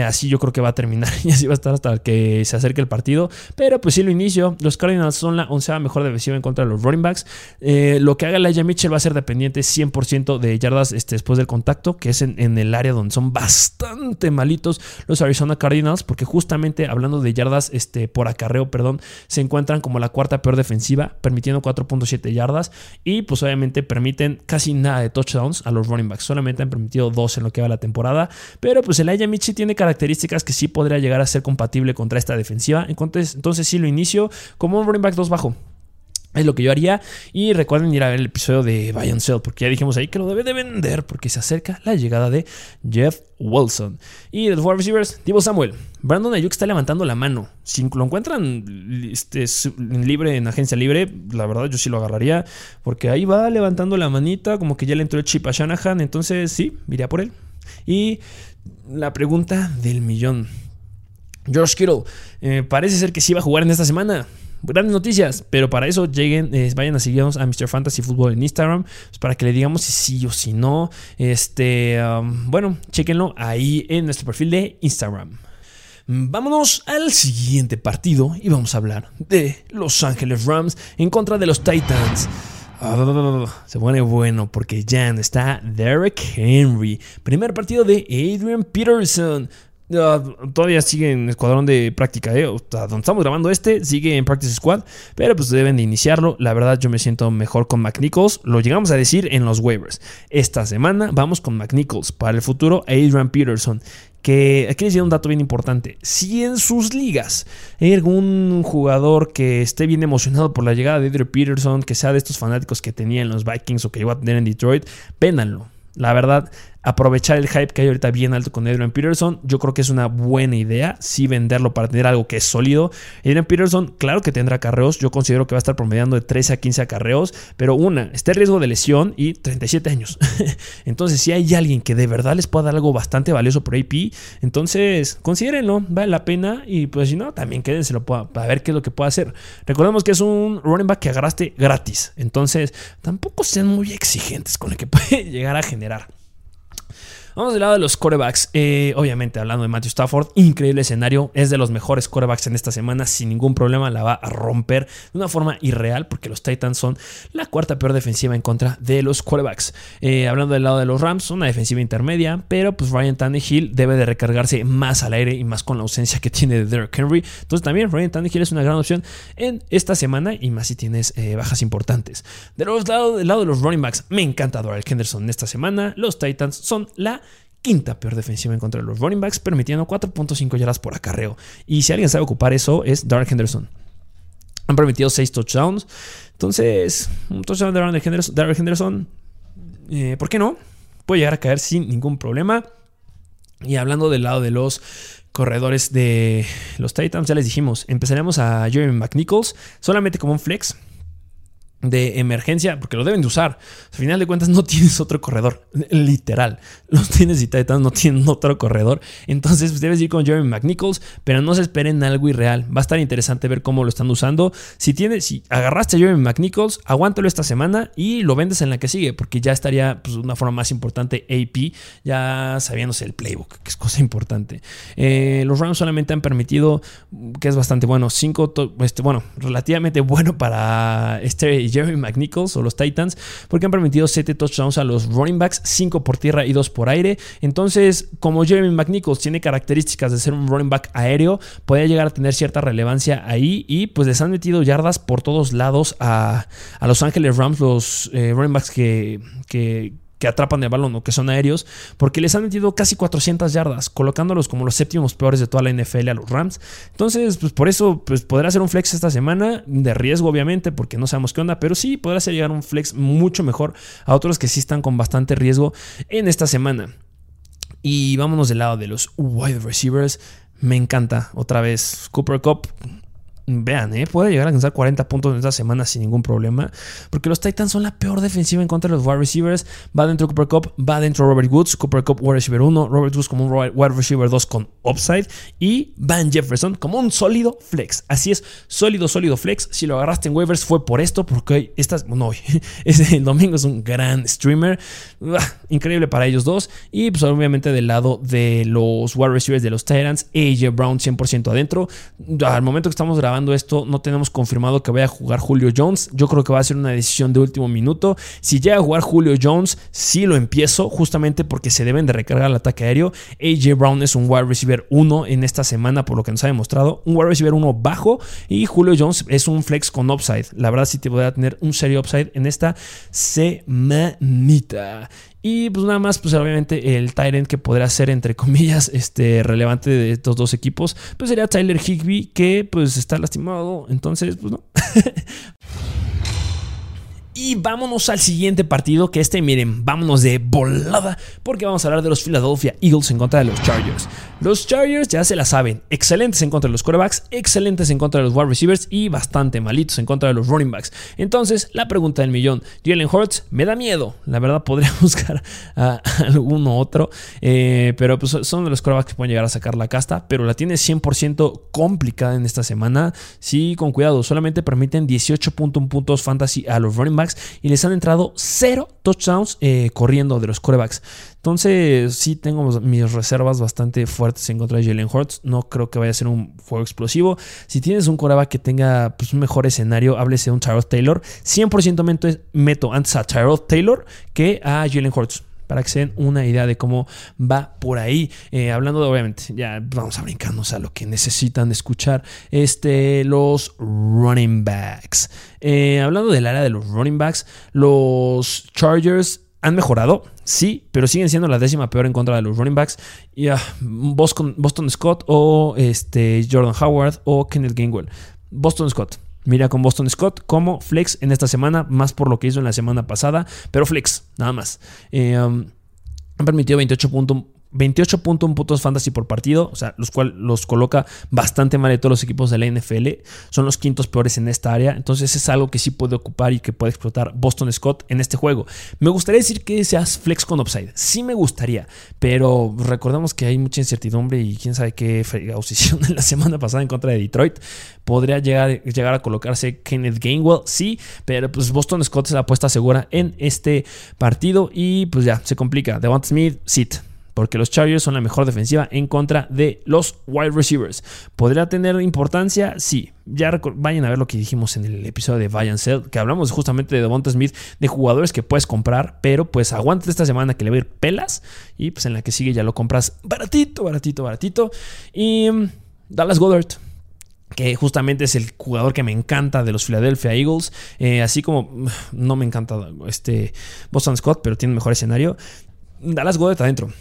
Así yo creo que va a terminar y así va a estar hasta que se acerque el partido. Pero pues sí lo inicio. Los Cardinals son la onceava mejor defensiva en contra de los running backs. Eh, lo que haga Elijah Mitchell va a ser dependiente 100% de yardas este, después del contacto, que es en, el área donde son bastante malitos los Arizona Cardinals, porque justamente hablando de yardas este, por acarreo, perdón, se encuentran como la cuarta peor defensiva, permitiendo 4.7 yardas y pues obviamente permiten casi nada de touchdowns a los running backs. Solamente han permitido dos en lo que va la temporada, pero pues Elijah Mitchell tiene características que sí podría llegar a ser compatible contra esta defensiva. Entonces, entonces sí lo inicio como un running back 2 bajo. Es lo que yo haría. Y recuerden ir a ver el episodio de Buy and porque ya dijimos ahí que lo debe de vender, porque se acerca la llegada de Jeff Wilson. Y de los wide receivers, Divo Samuel. Brandon Ayuk está levantando la mano. Si lo encuentran este, libre en agencia libre, la verdad yo sí lo agarraría, porque ahí va levantando la manita, como que ya le entró el chip a Shanahan. Entonces, sí, iría por él. Y la pregunta del millón. George Kittle, eh, parece ser que sí va a jugar en esta semana. grandes noticias, pero para eso lleguen, eh, vayan a seguirnos a Mr. Fantasy Football en Instagram, pues para que le digamos si sí o si no. Este, um, bueno, chequenlo ahí en nuestro perfil de Instagram. Vámonos al siguiente partido y vamos a hablar de Los Ángeles Rams en contra de los Titans. Ah, se pone bueno porque ya está Derek Henry. Primer partido de Adrian Peterson. Todavía sigue en escuadrón de práctica, ¿eh? donde estamos grabando este, sigue en Practice Squad, pero pues deben de iniciarlo. La verdad, yo me siento mejor con McNichols. Lo llegamos a decir en los waivers. Esta semana vamos con McNichols. Para el futuro, Adrian Peterson. Que aquí les doy un dato bien importante. Si en sus ligas hay algún jugador que esté bien emocionado por la llegada de Adrian Peterson, que sea de estos fanáticos que tenía en los Vikings o que iba a tener en Detroit, véndanlo. La verdad, aprovechar el hype que hay ahorita bien alto con Adrian Peterson, yo creo que es una buena idea, sí venderlo para tener algo que es sólido. Adrian Peterson, claro que tendrá carreos, yo considero que va a estar promediando de 13 a 15 acarreos, pero una, está en riesgo de lesión y 37 años. entonces, si hay alguien que de verdad les pueda dar algo bastante valioso por AP, entonces considérenlo, vale la pena y pues si no, también quédenselo para ver qué es lo que puede hacer. Recordemos que es un running back que agarraste gratis, entonces tampoco sean muy exigentes con lo que puede llegar a generar. Vamos del lado de los corebacks. Eh, obviamente, hablando de Matthew Stafford, increíble escenario. Es de los mejores corebacks en esta semana. Sin ningún problema, la va a romper de una forma irreal, porque los Titans son la cuarta peor defensiva en contra de los corebacks. Eh, hablando del lado de los Rams, una defensiva intermedia, pero pues Ryan Tannehill debe de recargarse más al aire y más con la ausencia que tiene de Derrick Henry. Entonces, también Ryan Tannehill es una gran opción en esta semana y más si tienes eh, bajas importantes. De los lado, del lado de los running backs, me encanta Doral Henderson en esta semana. Los Titans son la quinta peor defensiva en contra de los running backs, permitiendo 4.5 yardas por acarreo. Y si alguien sabe ocupar eso, es Dark Henderson. Han permitido 6 touchdowns. Entonces, un touchdown de Dark Henderson, eh, ¿por qué no? Puede llegar a caer sin ningún problema. Y hablando del lado de los corredores de los Titans, ya les dijimos, empezaremos a Jeremy McNichols solamente como un flex de emergencia, porque lo deben de usar. Al final de cuentas no tienes otro corredor, literal. Los tienes y Titans no tienen otro corredor. Entonces pues, debes ir con Jeremy McNichols, pero no se esperen algo irreal. Va a estar interesante ver cómo lo están usando. Si tienes, si agarraste a Jeremy McNichols, aguántalo esta semana y lo vendes en la que sigue, porque ya estaría pues, una forma más importante AP, ya sabiéndose el playbook, que es cosa importante. Eh, los Rams solamente han permitido, que es bastante bueno, cinco, este, bueno, relativamente bueno para este Jeremy McNichols o los Titans, porque han permitido 7 touchdowns a los running backs, 5 por tierra y 2 por aire. Entonces, como Jeremy McNichols tiene características de ser un running back aéreo, puede llegar a tener cierta relevancia ahí y pues les han metido yardas por todos lados a, Los Ángeles Rams, los eh, running backs que, que que atrapan el balón o que son aéreos, porque les han metido casi 400 yardas, colocándolos como los séptimos peores de toda la NFL a los Rams. Entonces, pues por eso pues, podrá ser un flex esta semana, de riesgo obviamente, porque no sabemos qué onda, pero sí podrá ser llegar un flex mucho mejor a otros que sí están con bastante riesgo en esta semana. Y vámonos del lado de los wide receivers. Me encanta otra vez Cooper Cup Vean, ¿eh? puede llegar a alcanzar 40 puntos en esta semana sin ningún problema. Porque los Titans son la peor defensiva en contra de los wide receivers. Va dentro Cooper Cup, va dentro Robert Woods. Cooper Cup, wide receiver 1. Robert Woods como un wide receiver 2 con upside. Y Van Jefferson como un sólido flex. Así es, sólido, sólido flex. Si lo agarraste en waivers fue por esto. Porque hoy, estas, no hoy, el domingo es un gran streamer. increíble para ellos dos. Y pues obviamente del lado de los wide receivers de los Titans, AJ Brown 100% adentro. Al momento que estamos grabando esto, no tenemos confirmado que vaya a jugar Julio Jones. Yo creo que va a ser una decisión de último minuto. Si llega a jugar Julio Jones, sí lo empiezo, justamente porque se deben de recargar el ataque aéreo. AJ Brown es un wide receiver 1 en esta semana, por lo que nos ha demostrado. Un wide receiver 1 bajo y Julio Jones es un flex con upside. La verdad, sí te voy a tener un serio upside en esta semanita. Y pues nada más, pues obviamente el Tyrant que podrá ser, entre comillas, este, relevante de estos dos equipos, pues sería Tyler Higby, que pues está lastimado. Entonces, pues no. Y vámonos al siguiente partido, que este, miren, vámonos de volada, porque vamos a hablar de los Philadelphia Eagles en contra de los Chargers. Los Chargers ya se la saben, excelentes en contra de los quarterbacks, excelentes en contra de los wide receivers y bastante malitos en contra de los running backs. Entonces, la pregunta del millón, Jalen Hurts me da miedo, la verdad podría buscar a alguno otro, eh, pero pues son de los quarterbacks que pueden llegar a sacar la casta, pero la tiene 100% complicada en esta semana. Sí, con cuidado, solamente permiten 18.1 puntos fantasy a los running backs y les han entrado cero touchdowns eh, corriendo de los corebacks. Entonces, sí tengo mis reservas bastante fuertes en contra de Jalen Hurts. No creo que vaya a ser un juego explosivo. Si tienes un coreback que tenga pues, un mejor escenario, háblese de un Tyrod Taylor. 100% meto antes a Tyrod Taylor que a Jalen Hurts para que se den una idea de cómo va por ahí. Eh, hablando de, obviamente, ya vamos a brincarnos a lo que necesitan escuchar. Este, los running backs. Eh, hablando del área de los running backs, los Chargers han mejorado, sí, pero siguen siendo la décima peor en contra de los running backs. Y, ah, Boston, Boston, Scott o este, Jordan Howard o Kenneth Gainwell. Boston Scott. Mira con Boston Scott como flex en esta semana, más por lo que hizo en la semana pasada, pero flex, nada más. Eh, um, han permitido 28 puntos 28.1 puntos fantasy por partido, o sea, los cuales los coloca bastante mal de todos los equipos de la NFL. Son los quintos peores en esta área. Entonces es algo que sí puede ocupar y que puede explotar Boston Scott en este juego. Me gustaría decir que seas flex con upside. Sí me gustaría, pero recordemos que hay mucha incertidumbre y quién sabe qué hicieron en la semana pasada en contra de Detroit. Podría llegar, llegar a colocarse Kenneth Gainwell, sí, pero pues Boston Scott es la apuesta segura en este partido y pues ya se complica. Devon Smith, sit porque los Chargers son la mejor defensiva en contra de los wide receivers. ¿Podría tener importancia? Sí. Ya vayan a ver lo que dijimos en el episodio de Buy and Sell, que hablamos justamente de Devonta Smith, de jugadores que puedes comprar, pero pues aguante esta semana que le va a ir pelas y pues en la que sigue ya lo compras baratito, baratito, baratito. Y mm, Dallas Goddard que justamente es el jugador que me encanta de los Philadelphia Eagles, eh, así como mm, no me encanta este Boston Scott, pero tiene mejor escenario. Dallas Goddard adentro.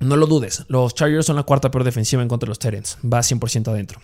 No lo dudes, los Chargers son la cuarta peor defensiva en contra de los Tyrants. Va 100% adentro.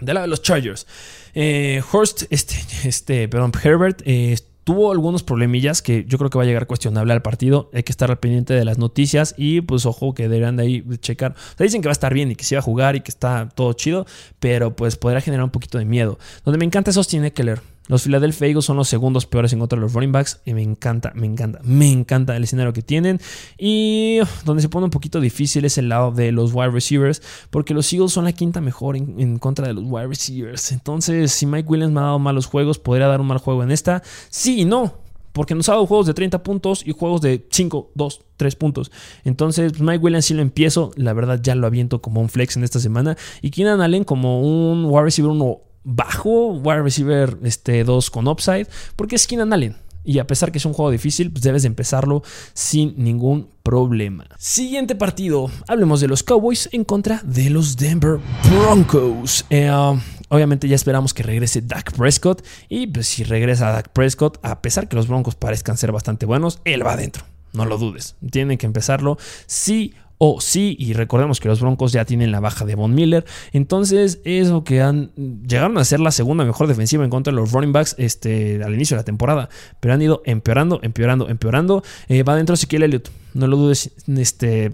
De lado de los Chargers, eh, Horst, este, este, perdón, Herbert, eh, tuvo algunos problemillas que yo creo que va a llegar cuestionable al partido. Hay que estar al pendiente de las noticias y pues ojo que deberán de ahí checar. O sea, dicen que va a estar bien y que se va a jugar y que está todo chido, pero pues podrá generar un poquito de miedo. Donde me encanta es Austin Eckler. Los Philadelphia Eagles son los segundos peores en contra de los running backs y me encanta, me encanta, me encanta el escenario que tienen. Y donde se pone un poquito difícil es el lado de los wide receivers, porque los Eagles son la quinta mejor en, contra de los wide receivers. Entonces, si Mike Williams me ha dado malos juegos, podría dar un mal juego en esta. Sí y no, porque nos ha dado juegos de 30 puntos y juegos de 5, 2, 3 puntos. Entonces, Mike Williams sí lo empiezo. La verdad, ya lo aviento como un flex en esta semana. Y Keenan Allen como un wide receiver 1 bajo, wide receiver este, 2 con upside, porque es Keenan Allen. Y a pesar que es un juego difícil, pues debes de empezarlo sin ningún problema. Siguiente partido. Hablemos de los Cowboys en contra de los Denver Broncos. Eh, um, obviamente ya esperamos que regrese Dak Prescott. Y pues si regresa Dak Prescott, a pesar que los Broncos parezcan ser bastante buenos, él va adentro. No lo dudes. Tienen que empezarlo sí o sí, y recordemos que los Broncos ya tienen la baja de Von Miller, entonces eso que han llegaron a ser la segunda mejor defensiva en contra de los running backs este, al inicio de la temporada, pero han ido empeorando, empeorando, empeorando. Eh, va dentro Ezequiel Elliott, no lo dudes este,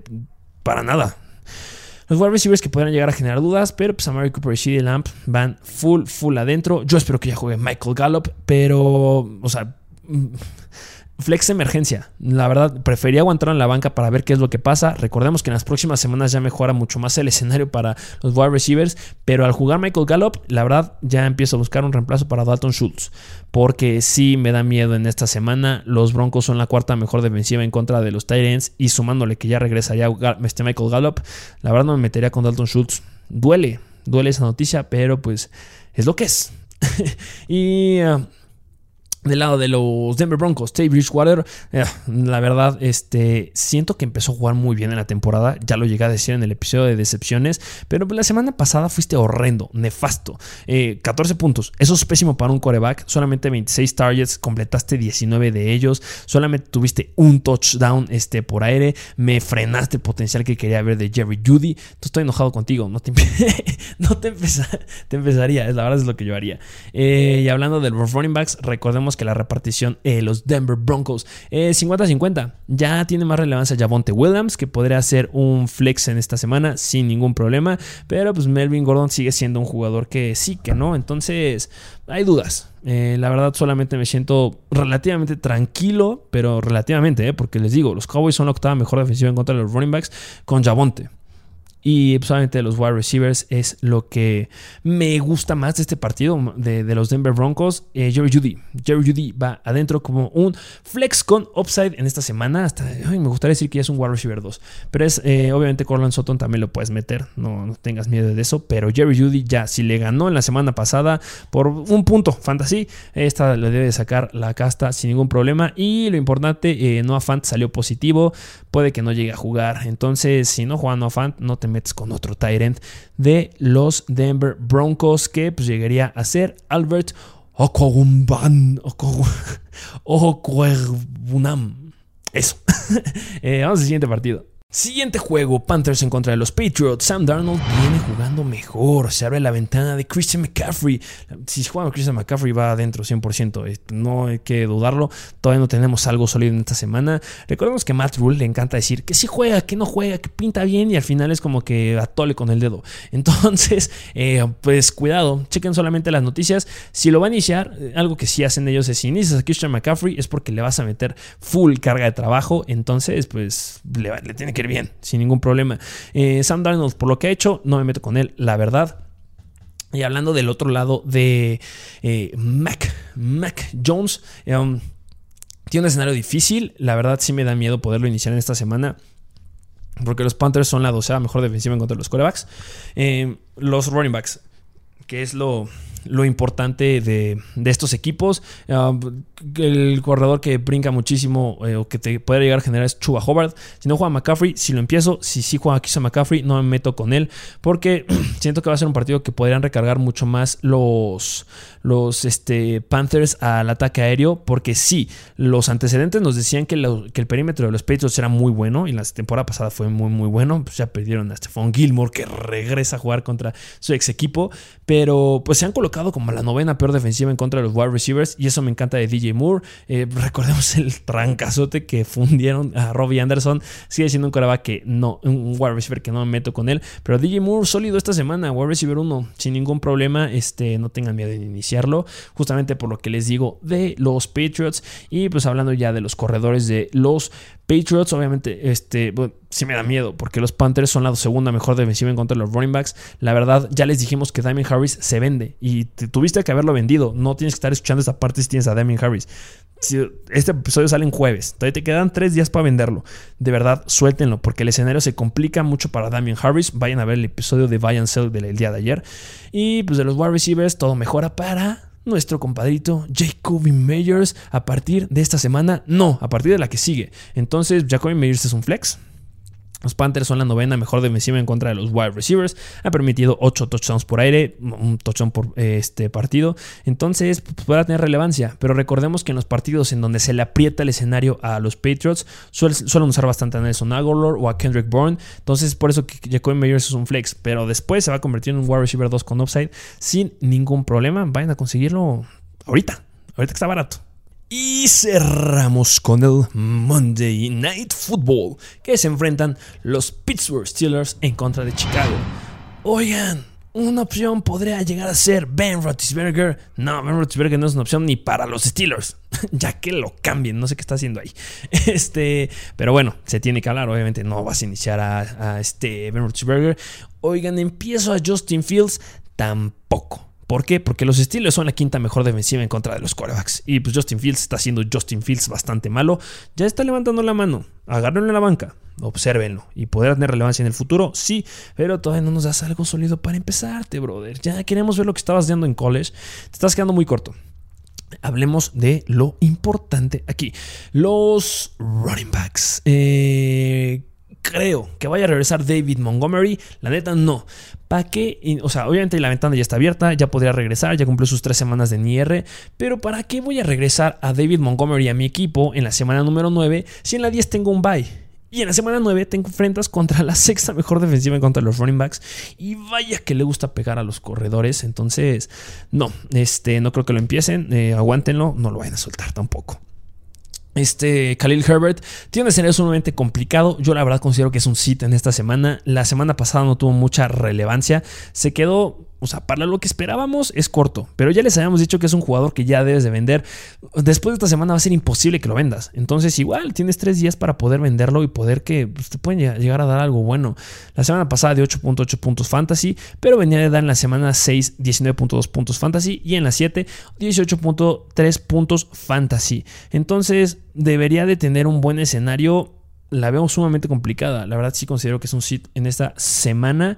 para nada. Los wide receivers que podrían llegar a generar dudas, pero pues Amari Cooper y CD Lamp van full, full adentro. Yo espero que ya juegue Michael Gallup, pero, o sea, Flex emergencia. La verdad, prefería aguantar en la banca para ver qué es lo que pasa. Recordemos que en las próximas semanas ya mejora mucho más el escenario para los wide receivers. Pero al jugar Michael Gallup, la verdad, ya empiezo a buscar un reemplazo para Dalton Schultz. Porque sí me da miedo en esta semana. Los Broncos son la cuarta mejor defensiva en contra de los Titans. Y sumándole que ya regresaría este Michael Gallup, la verdad no me metería con Dalton Schultz. Duele, duele esa noticia, pero pues es lo que es. y. Uh, del lado de los Denver Broncos, Tay Bridgewater, eh, la verdad, este, siento que empezó a jugar muy bien en la temporada. Ya lo llegué a decir en el episodio de decepciones, pero la semana pasada fuiste horrendo, nefasto. 14 eh, puntos, eso es pésimo para un coreback. Solamente 26 targets, completaste 19 de ellos. Solamente tuviste un touchdown este, por aire. Me frenaste el potencial que quería ver de Jerry Judy. estoy enojado contigo. No te, no te, te empezaría, la verdad es lo que yo haría. Eh, y hablando de los running backs, recordemos que la repartición de los Denver Broncos es 50-50. Ya tiene más relevancia Javonte Williams, que podría hacer un flex en esta semana sin ningún problema. Pero pues Melvin Gordon sigue siendo un jugador que sí, que no. Entonces, hay dudas. Eh, la verdad, solamente me siento relativamente tranquilo, pero relativamente, eh, porque les digo, los Cowboys son la octava mejor defensiva en contra de los running backs con Javonte. Y solamente pues, los wide receivers es lo que me gusta más de este partido de, los Denver Broncos. Eh, Jerry Judy. Jerry Judy va adentro como un flex con upside en esta semana. Hasta me gustaría decir que es un wide receiver 2. Pero es, eh, obviamente, Corland Sutton también lo puedes meter. No, no, tengas miedo de eso. Pero Jerry Judy ya, si le ganó en la semana pasada por un punto, fantasy, esta le debe sacar la casta sin ningún problema. Y lo importante, eh, Noah Fant salió positivo. Puede que no llegue a jugar. Entonces, si no juega Noah Fant, no te metes con otro Tyrant de los Denver Broncos que pues llegaría a ser Albert Okwumban Okwebunam. Eso. eh, vamos al siguiente partido. Siguiente juego, Panthers en contra de los Patriots. Sam Darnold viene jugando mejor. Se abre la ventana de Christian McCaffrey. Si juega Christian McCaffrey va adentro 100%. Eh, no hay que dudarlo. Todavía no tenemos algo sólido en esta semana. Recordemos que Matt Rule le encanta decir que sí juega, que no juega, que pinta bien y al final es como que atole con el dedo. Entonces, eh, pues cuidado. Chequen solamente las noticias. Si lo va a iniciar, eh, algo que sí hacen ellos es si inicias a Christian McCaffrey es porque le vas a meter full carga de trabajo. Entonces, pues le, le tiene que bien, sin ningún problema. Eh, Sam Darnold, por lo que ha hecho, no me meto con él, la verdad. Y hablando del otro lado de eh, Mac, Mac Jones, um, tiene un escenario difícil. La verdad, sí me da miedo poderlo iniciar en esta semana. Porque los Panthers son la docea mejor defensiva en contra de los corebacks. Eh, los running backs, que es lo, lo importante de, estos equipos. Ah, el corredor que brinca muchísimo eh, o que te puede llegar a generar es Chuba Hobart. Si no juega McCaffrey, si lo empiezo, si sí juega a McCaffrey, no me meto con él porque siento que va a ser un partido que podrían recargar mucho más los, los este, Panthers al ataque aéreo porque sí, los antecedentes nos decían que, el perímetro de los Patriots era muy bueno y la temporada pasada fue muy muy bueno. Pues ya perdieron a Stephon Gilmore que regresa a jugar contra su ex equipo, pero pues se han colocado como la novena peor defensiva en contra de los wide receivers y eso me encanta de DJ Moore. Eh, recordemos el trancazote que fundieron a Robbie Anderson. Sigue siendo un coreback que no, un wide receiver que no me meto con él, pero DJ Moore sólido esta semana, wide receiver 1, sin ningún problema. Este, no tengan miedo de justamente por lo que les digo de los Patriots y pues hablando ya de los corredores de los Patriots, obviamente, este, sí me da miedo porque los Panthers son la segunda mejor defensiva en contra de los running backs. La verdad, ya les dijimos que Damien Harris se vende y tuviste que haberlo vendido. No tienes que estar escuchando esta parte si tienes a Damien Harris. Este episodio sale en jueves, todavía te quedan tres días para venderlo. De verdad, suéltenlo porque el escenario se complica mucho para Damien Harris. Vayan a ver el episodio de Buy Sell del día de ayer. Y pues de los wide receivers, todo mejora para nuestro compadrito Jacoby Meyers a partir de esta semana. No, a partir de la que sigue. Entonces, Jacoby Meyers es un flex. Los Panthers son la novena mejor defensiva en contra de los wide receivers. Ha permitido 8 touchdowns por aire, un touchdown por este partido. Entonces, pues, podrá tener relevancia. Pero recordemos que en los partidos en donde se le aprieta el escenario a los Patriots, suelen, usar bastante a Nelson Aguilar o a Kendrick Bourne. Entonces, por eso que Jacoby Meyers es un flex. Pero después se va a convertir en un wide receiver 2 con upside sin ningún problema. Vayan a conseguirlo ahorita. Ahorita que está barato. Y cerramos con el Monday Night Football, que se enfrentan los Pittsburgh Steelers en contra de Chicago. Oigan, una opción podría llegar a ser Ben Roethlisberger. No, Ben Roethlisberger no es una opción ni para los Steelers, ya que lo cambien, no sé qué está haciendo ahí. Este, pero bueno, se tiene que hablar, obviamente no vas a iniciar a, este Ben Roethlisberger. Oigan, empiezo a Justin Fields, tampoco. ¿Por qué? Porque los Steelers son la quinta mejor defensiva en contra de los quarterbacks. Y pues Justin Fields está haciendo Justin Fields bastante malo. Ya está levantando la mano. Agárrenlo en la banca. Obsérvenlo. ¿Y podrá tener relevancia en el futuro? Sí, pero todavía no nos das algo sólido para empezarte, brother. Ya queremos ver lo que estabas dando en college. Te estás quedando muy corto. Hablemos de lo importante aquí. Los running backs. Eh, creo que vaya a regresar David Montgomery. La neta, no. ¿Para qué? O sea, obviamente la ventana ya está abierta, ya podría regresar, ya cumplió sus tres semanas de NIR. Pero ¿para qué voy a regresar a David Montgomery a mi equipo en la semana número 9 si en la 10 tengo un bye? Y en la semana 9 te enfrentas contra la sexta mejor defensiva en contra de los running backs. Y vaya que le gusta pegar a los corredores. Entonces, no, este, no creo que lo empiecen. Eh, aguántenlo, no lo vayan a soltar tampoco. Este Khalil Herbert tiene un escenario sumamente complicado. Yo la verdad considero que es un sit en esta semana. La semana pasada no tuvo mucha relevancia. Se quedó o sea, para lo que esperábamos es corto, pero ya les habíamos dicho que es un jugador que ya debes de vender. Después de esta semana va a ser imposible que lo vendas. Entonces igual tienes tres días para poder venderlo y poder que pues, te pueden llegar a dar algo bueno. La semana pasada de 8.8 puntos fantasy, pero venía de dar en la semana 6 19.2 puntos fantasy y en la 7 18.3 puntos fantasy. Entonces debería de tener un buen escenario. La veo sumamente complicada. La verdad sí considero que es un sit en esta semana.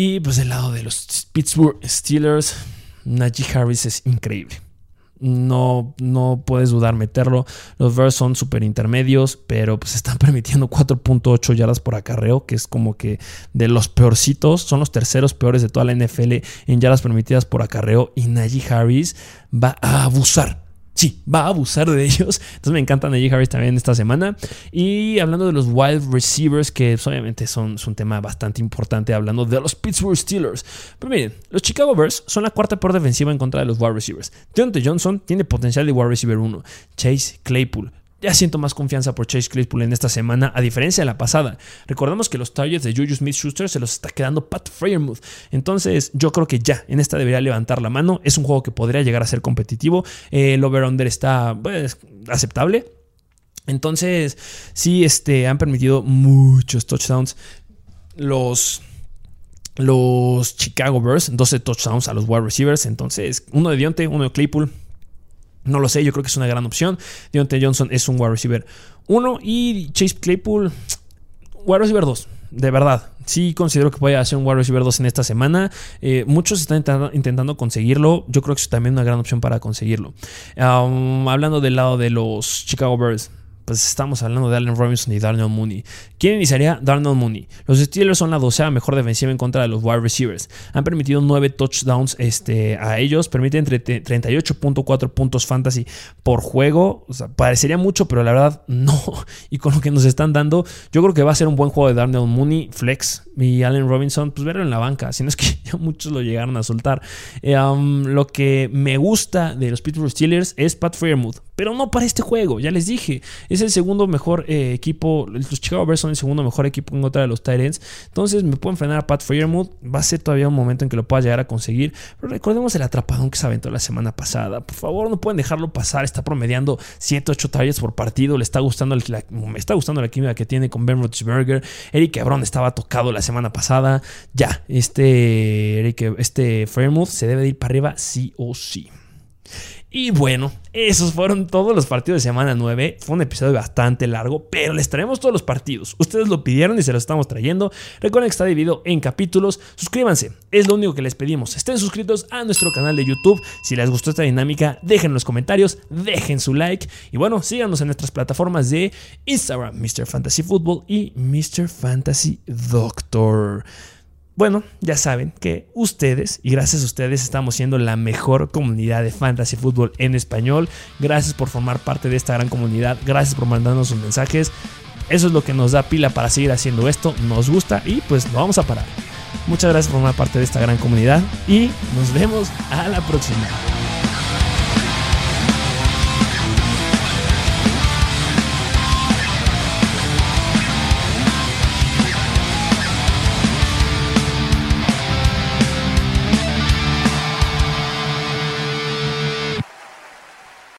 Y pues del lado de los Pittsburgh Steelers, Najee Harris es increíble. No, no puedes dudar meterlo. Los Bears son súper intermedios, pero pues están permitiendo 4.8 yardas por acarreo, que es como que de los peorcitos. Son los terceros peores de toda la NFL en yardas permitidas por acarreo. Y Najee Harris va a abusar sí, va a abusar de ellos. Entonces me encanta Najee Harris también esta semana. Y hablando de los wide receivers, que pues, obviamente son, un tema bastante importante, hablando de los Pittsburgh Steelers. Pero miren, los Chicago Bears son la cuarta peor defensiva en contra de los wide receivers. Deontay Johnson tiene potencial de wide receiver 1. Chase Claypool ya siento más confianza por Chase Claypool en esta semana, a diferencia de la pasada. Recordemos que los targets de Juju Smith Schuster se los está quedando Pat Freiermuth. Entonces, yo creo que ya en esta debería levantar la mano. Es un juego que podría llegar a ser competitivo. Eh, el over-under está pues, aceptable. Entonces, sí, este, han permitido muchos touchdowns. Los los Chicago Bears, 12 touchdowns a los wide receivers. Entonces, uno de Dionte, uno de Claypool. No lo sé, yo creo que es una gran opción. Deontay Johnson es un wide receiver 1 y Chase Claypool, wide receiver 2. De verdad, sí considero que puede hacer un wide receiver 2 en esta semana. Eh, muchos están intentando, conseguirlo. Yo creo que es también una gran opción para conseguirlo. hablando del lado de los Chicago Bears, pues estamos hablando de Allen Robinson y Darnell Mooney. ¿Quién iniciaría? Darnell Mooney. Los Steelers son la docea mejor defensiva en contra de los wide receivers. Han permitido 9 touchdowns este, a ellos. Permiten entre 38.4 puntos fantasy por juego. O sea, parecería mucho, pero la verdad no. Y con lo que nos están dando, yo creo que va a ser un buen juego de Darnell Mooney, flex. Y Allen Robinson, pues verlo en la banca. Si no es que ya muchos lo llegaron a soltar. Eh, um, lo que me gusta de los Pittsburgh Steelers es Pat Fairmouth. Pero no para este juego, ya les dije. El segundo mejor eh, equipo. Los Chicago Bears son el segundo mejor equipo en contra de los Titans. Entonces me pueden frenar a Pat Fairmouth. Va a ser todavía un momento en que lo pueda llegar a conseguir. Pero recordemos el atrapadón que se aventó la semana pasada. Por favor, no pueden dejarlo pasar. Está promediando 7, 8 targets por partido. Le está gustando la, me está gustando la química que tiene con Ben Roethlisberger. Eric Cabrón estaba tocado la semana pasada. Ya, este, Eric, este Fairmouth se debe de ir para arriba sí o sí. Y bueno, esos fueron todos los partidos de semana 9. Fue un episodio bastante largo, pero les traemos todos los partidos. Ustedes lo pidieron y se los estamos trayendo. Recuerden que está dividido en capítulos. Suscríbanse, es lo único que les pedimos. Estén suscritos a nuestro canal de YouTube. Si les gustó esta dinámica, dejen los comentarios, dejen su like. Y bueno, síganos en nuestras plataformas de Instagram, Mr. Fantasy Football y Mr. Fantasy Doctor. Bueno, ya saben que ustedes, y gracias a ustedes, estamos siendo la mejor comunidad de fantasy fútbol en español. Gracias por formar parte de esta gran comunidad. Gracias por mandarnos sus mensajes. Eso es lo que nos da pila para seguir haciendo esto. Nos gusta y pues lo vamos a parar. Muchas gracias por formar parte de esta gran comunidad y nos vemos a la próxima.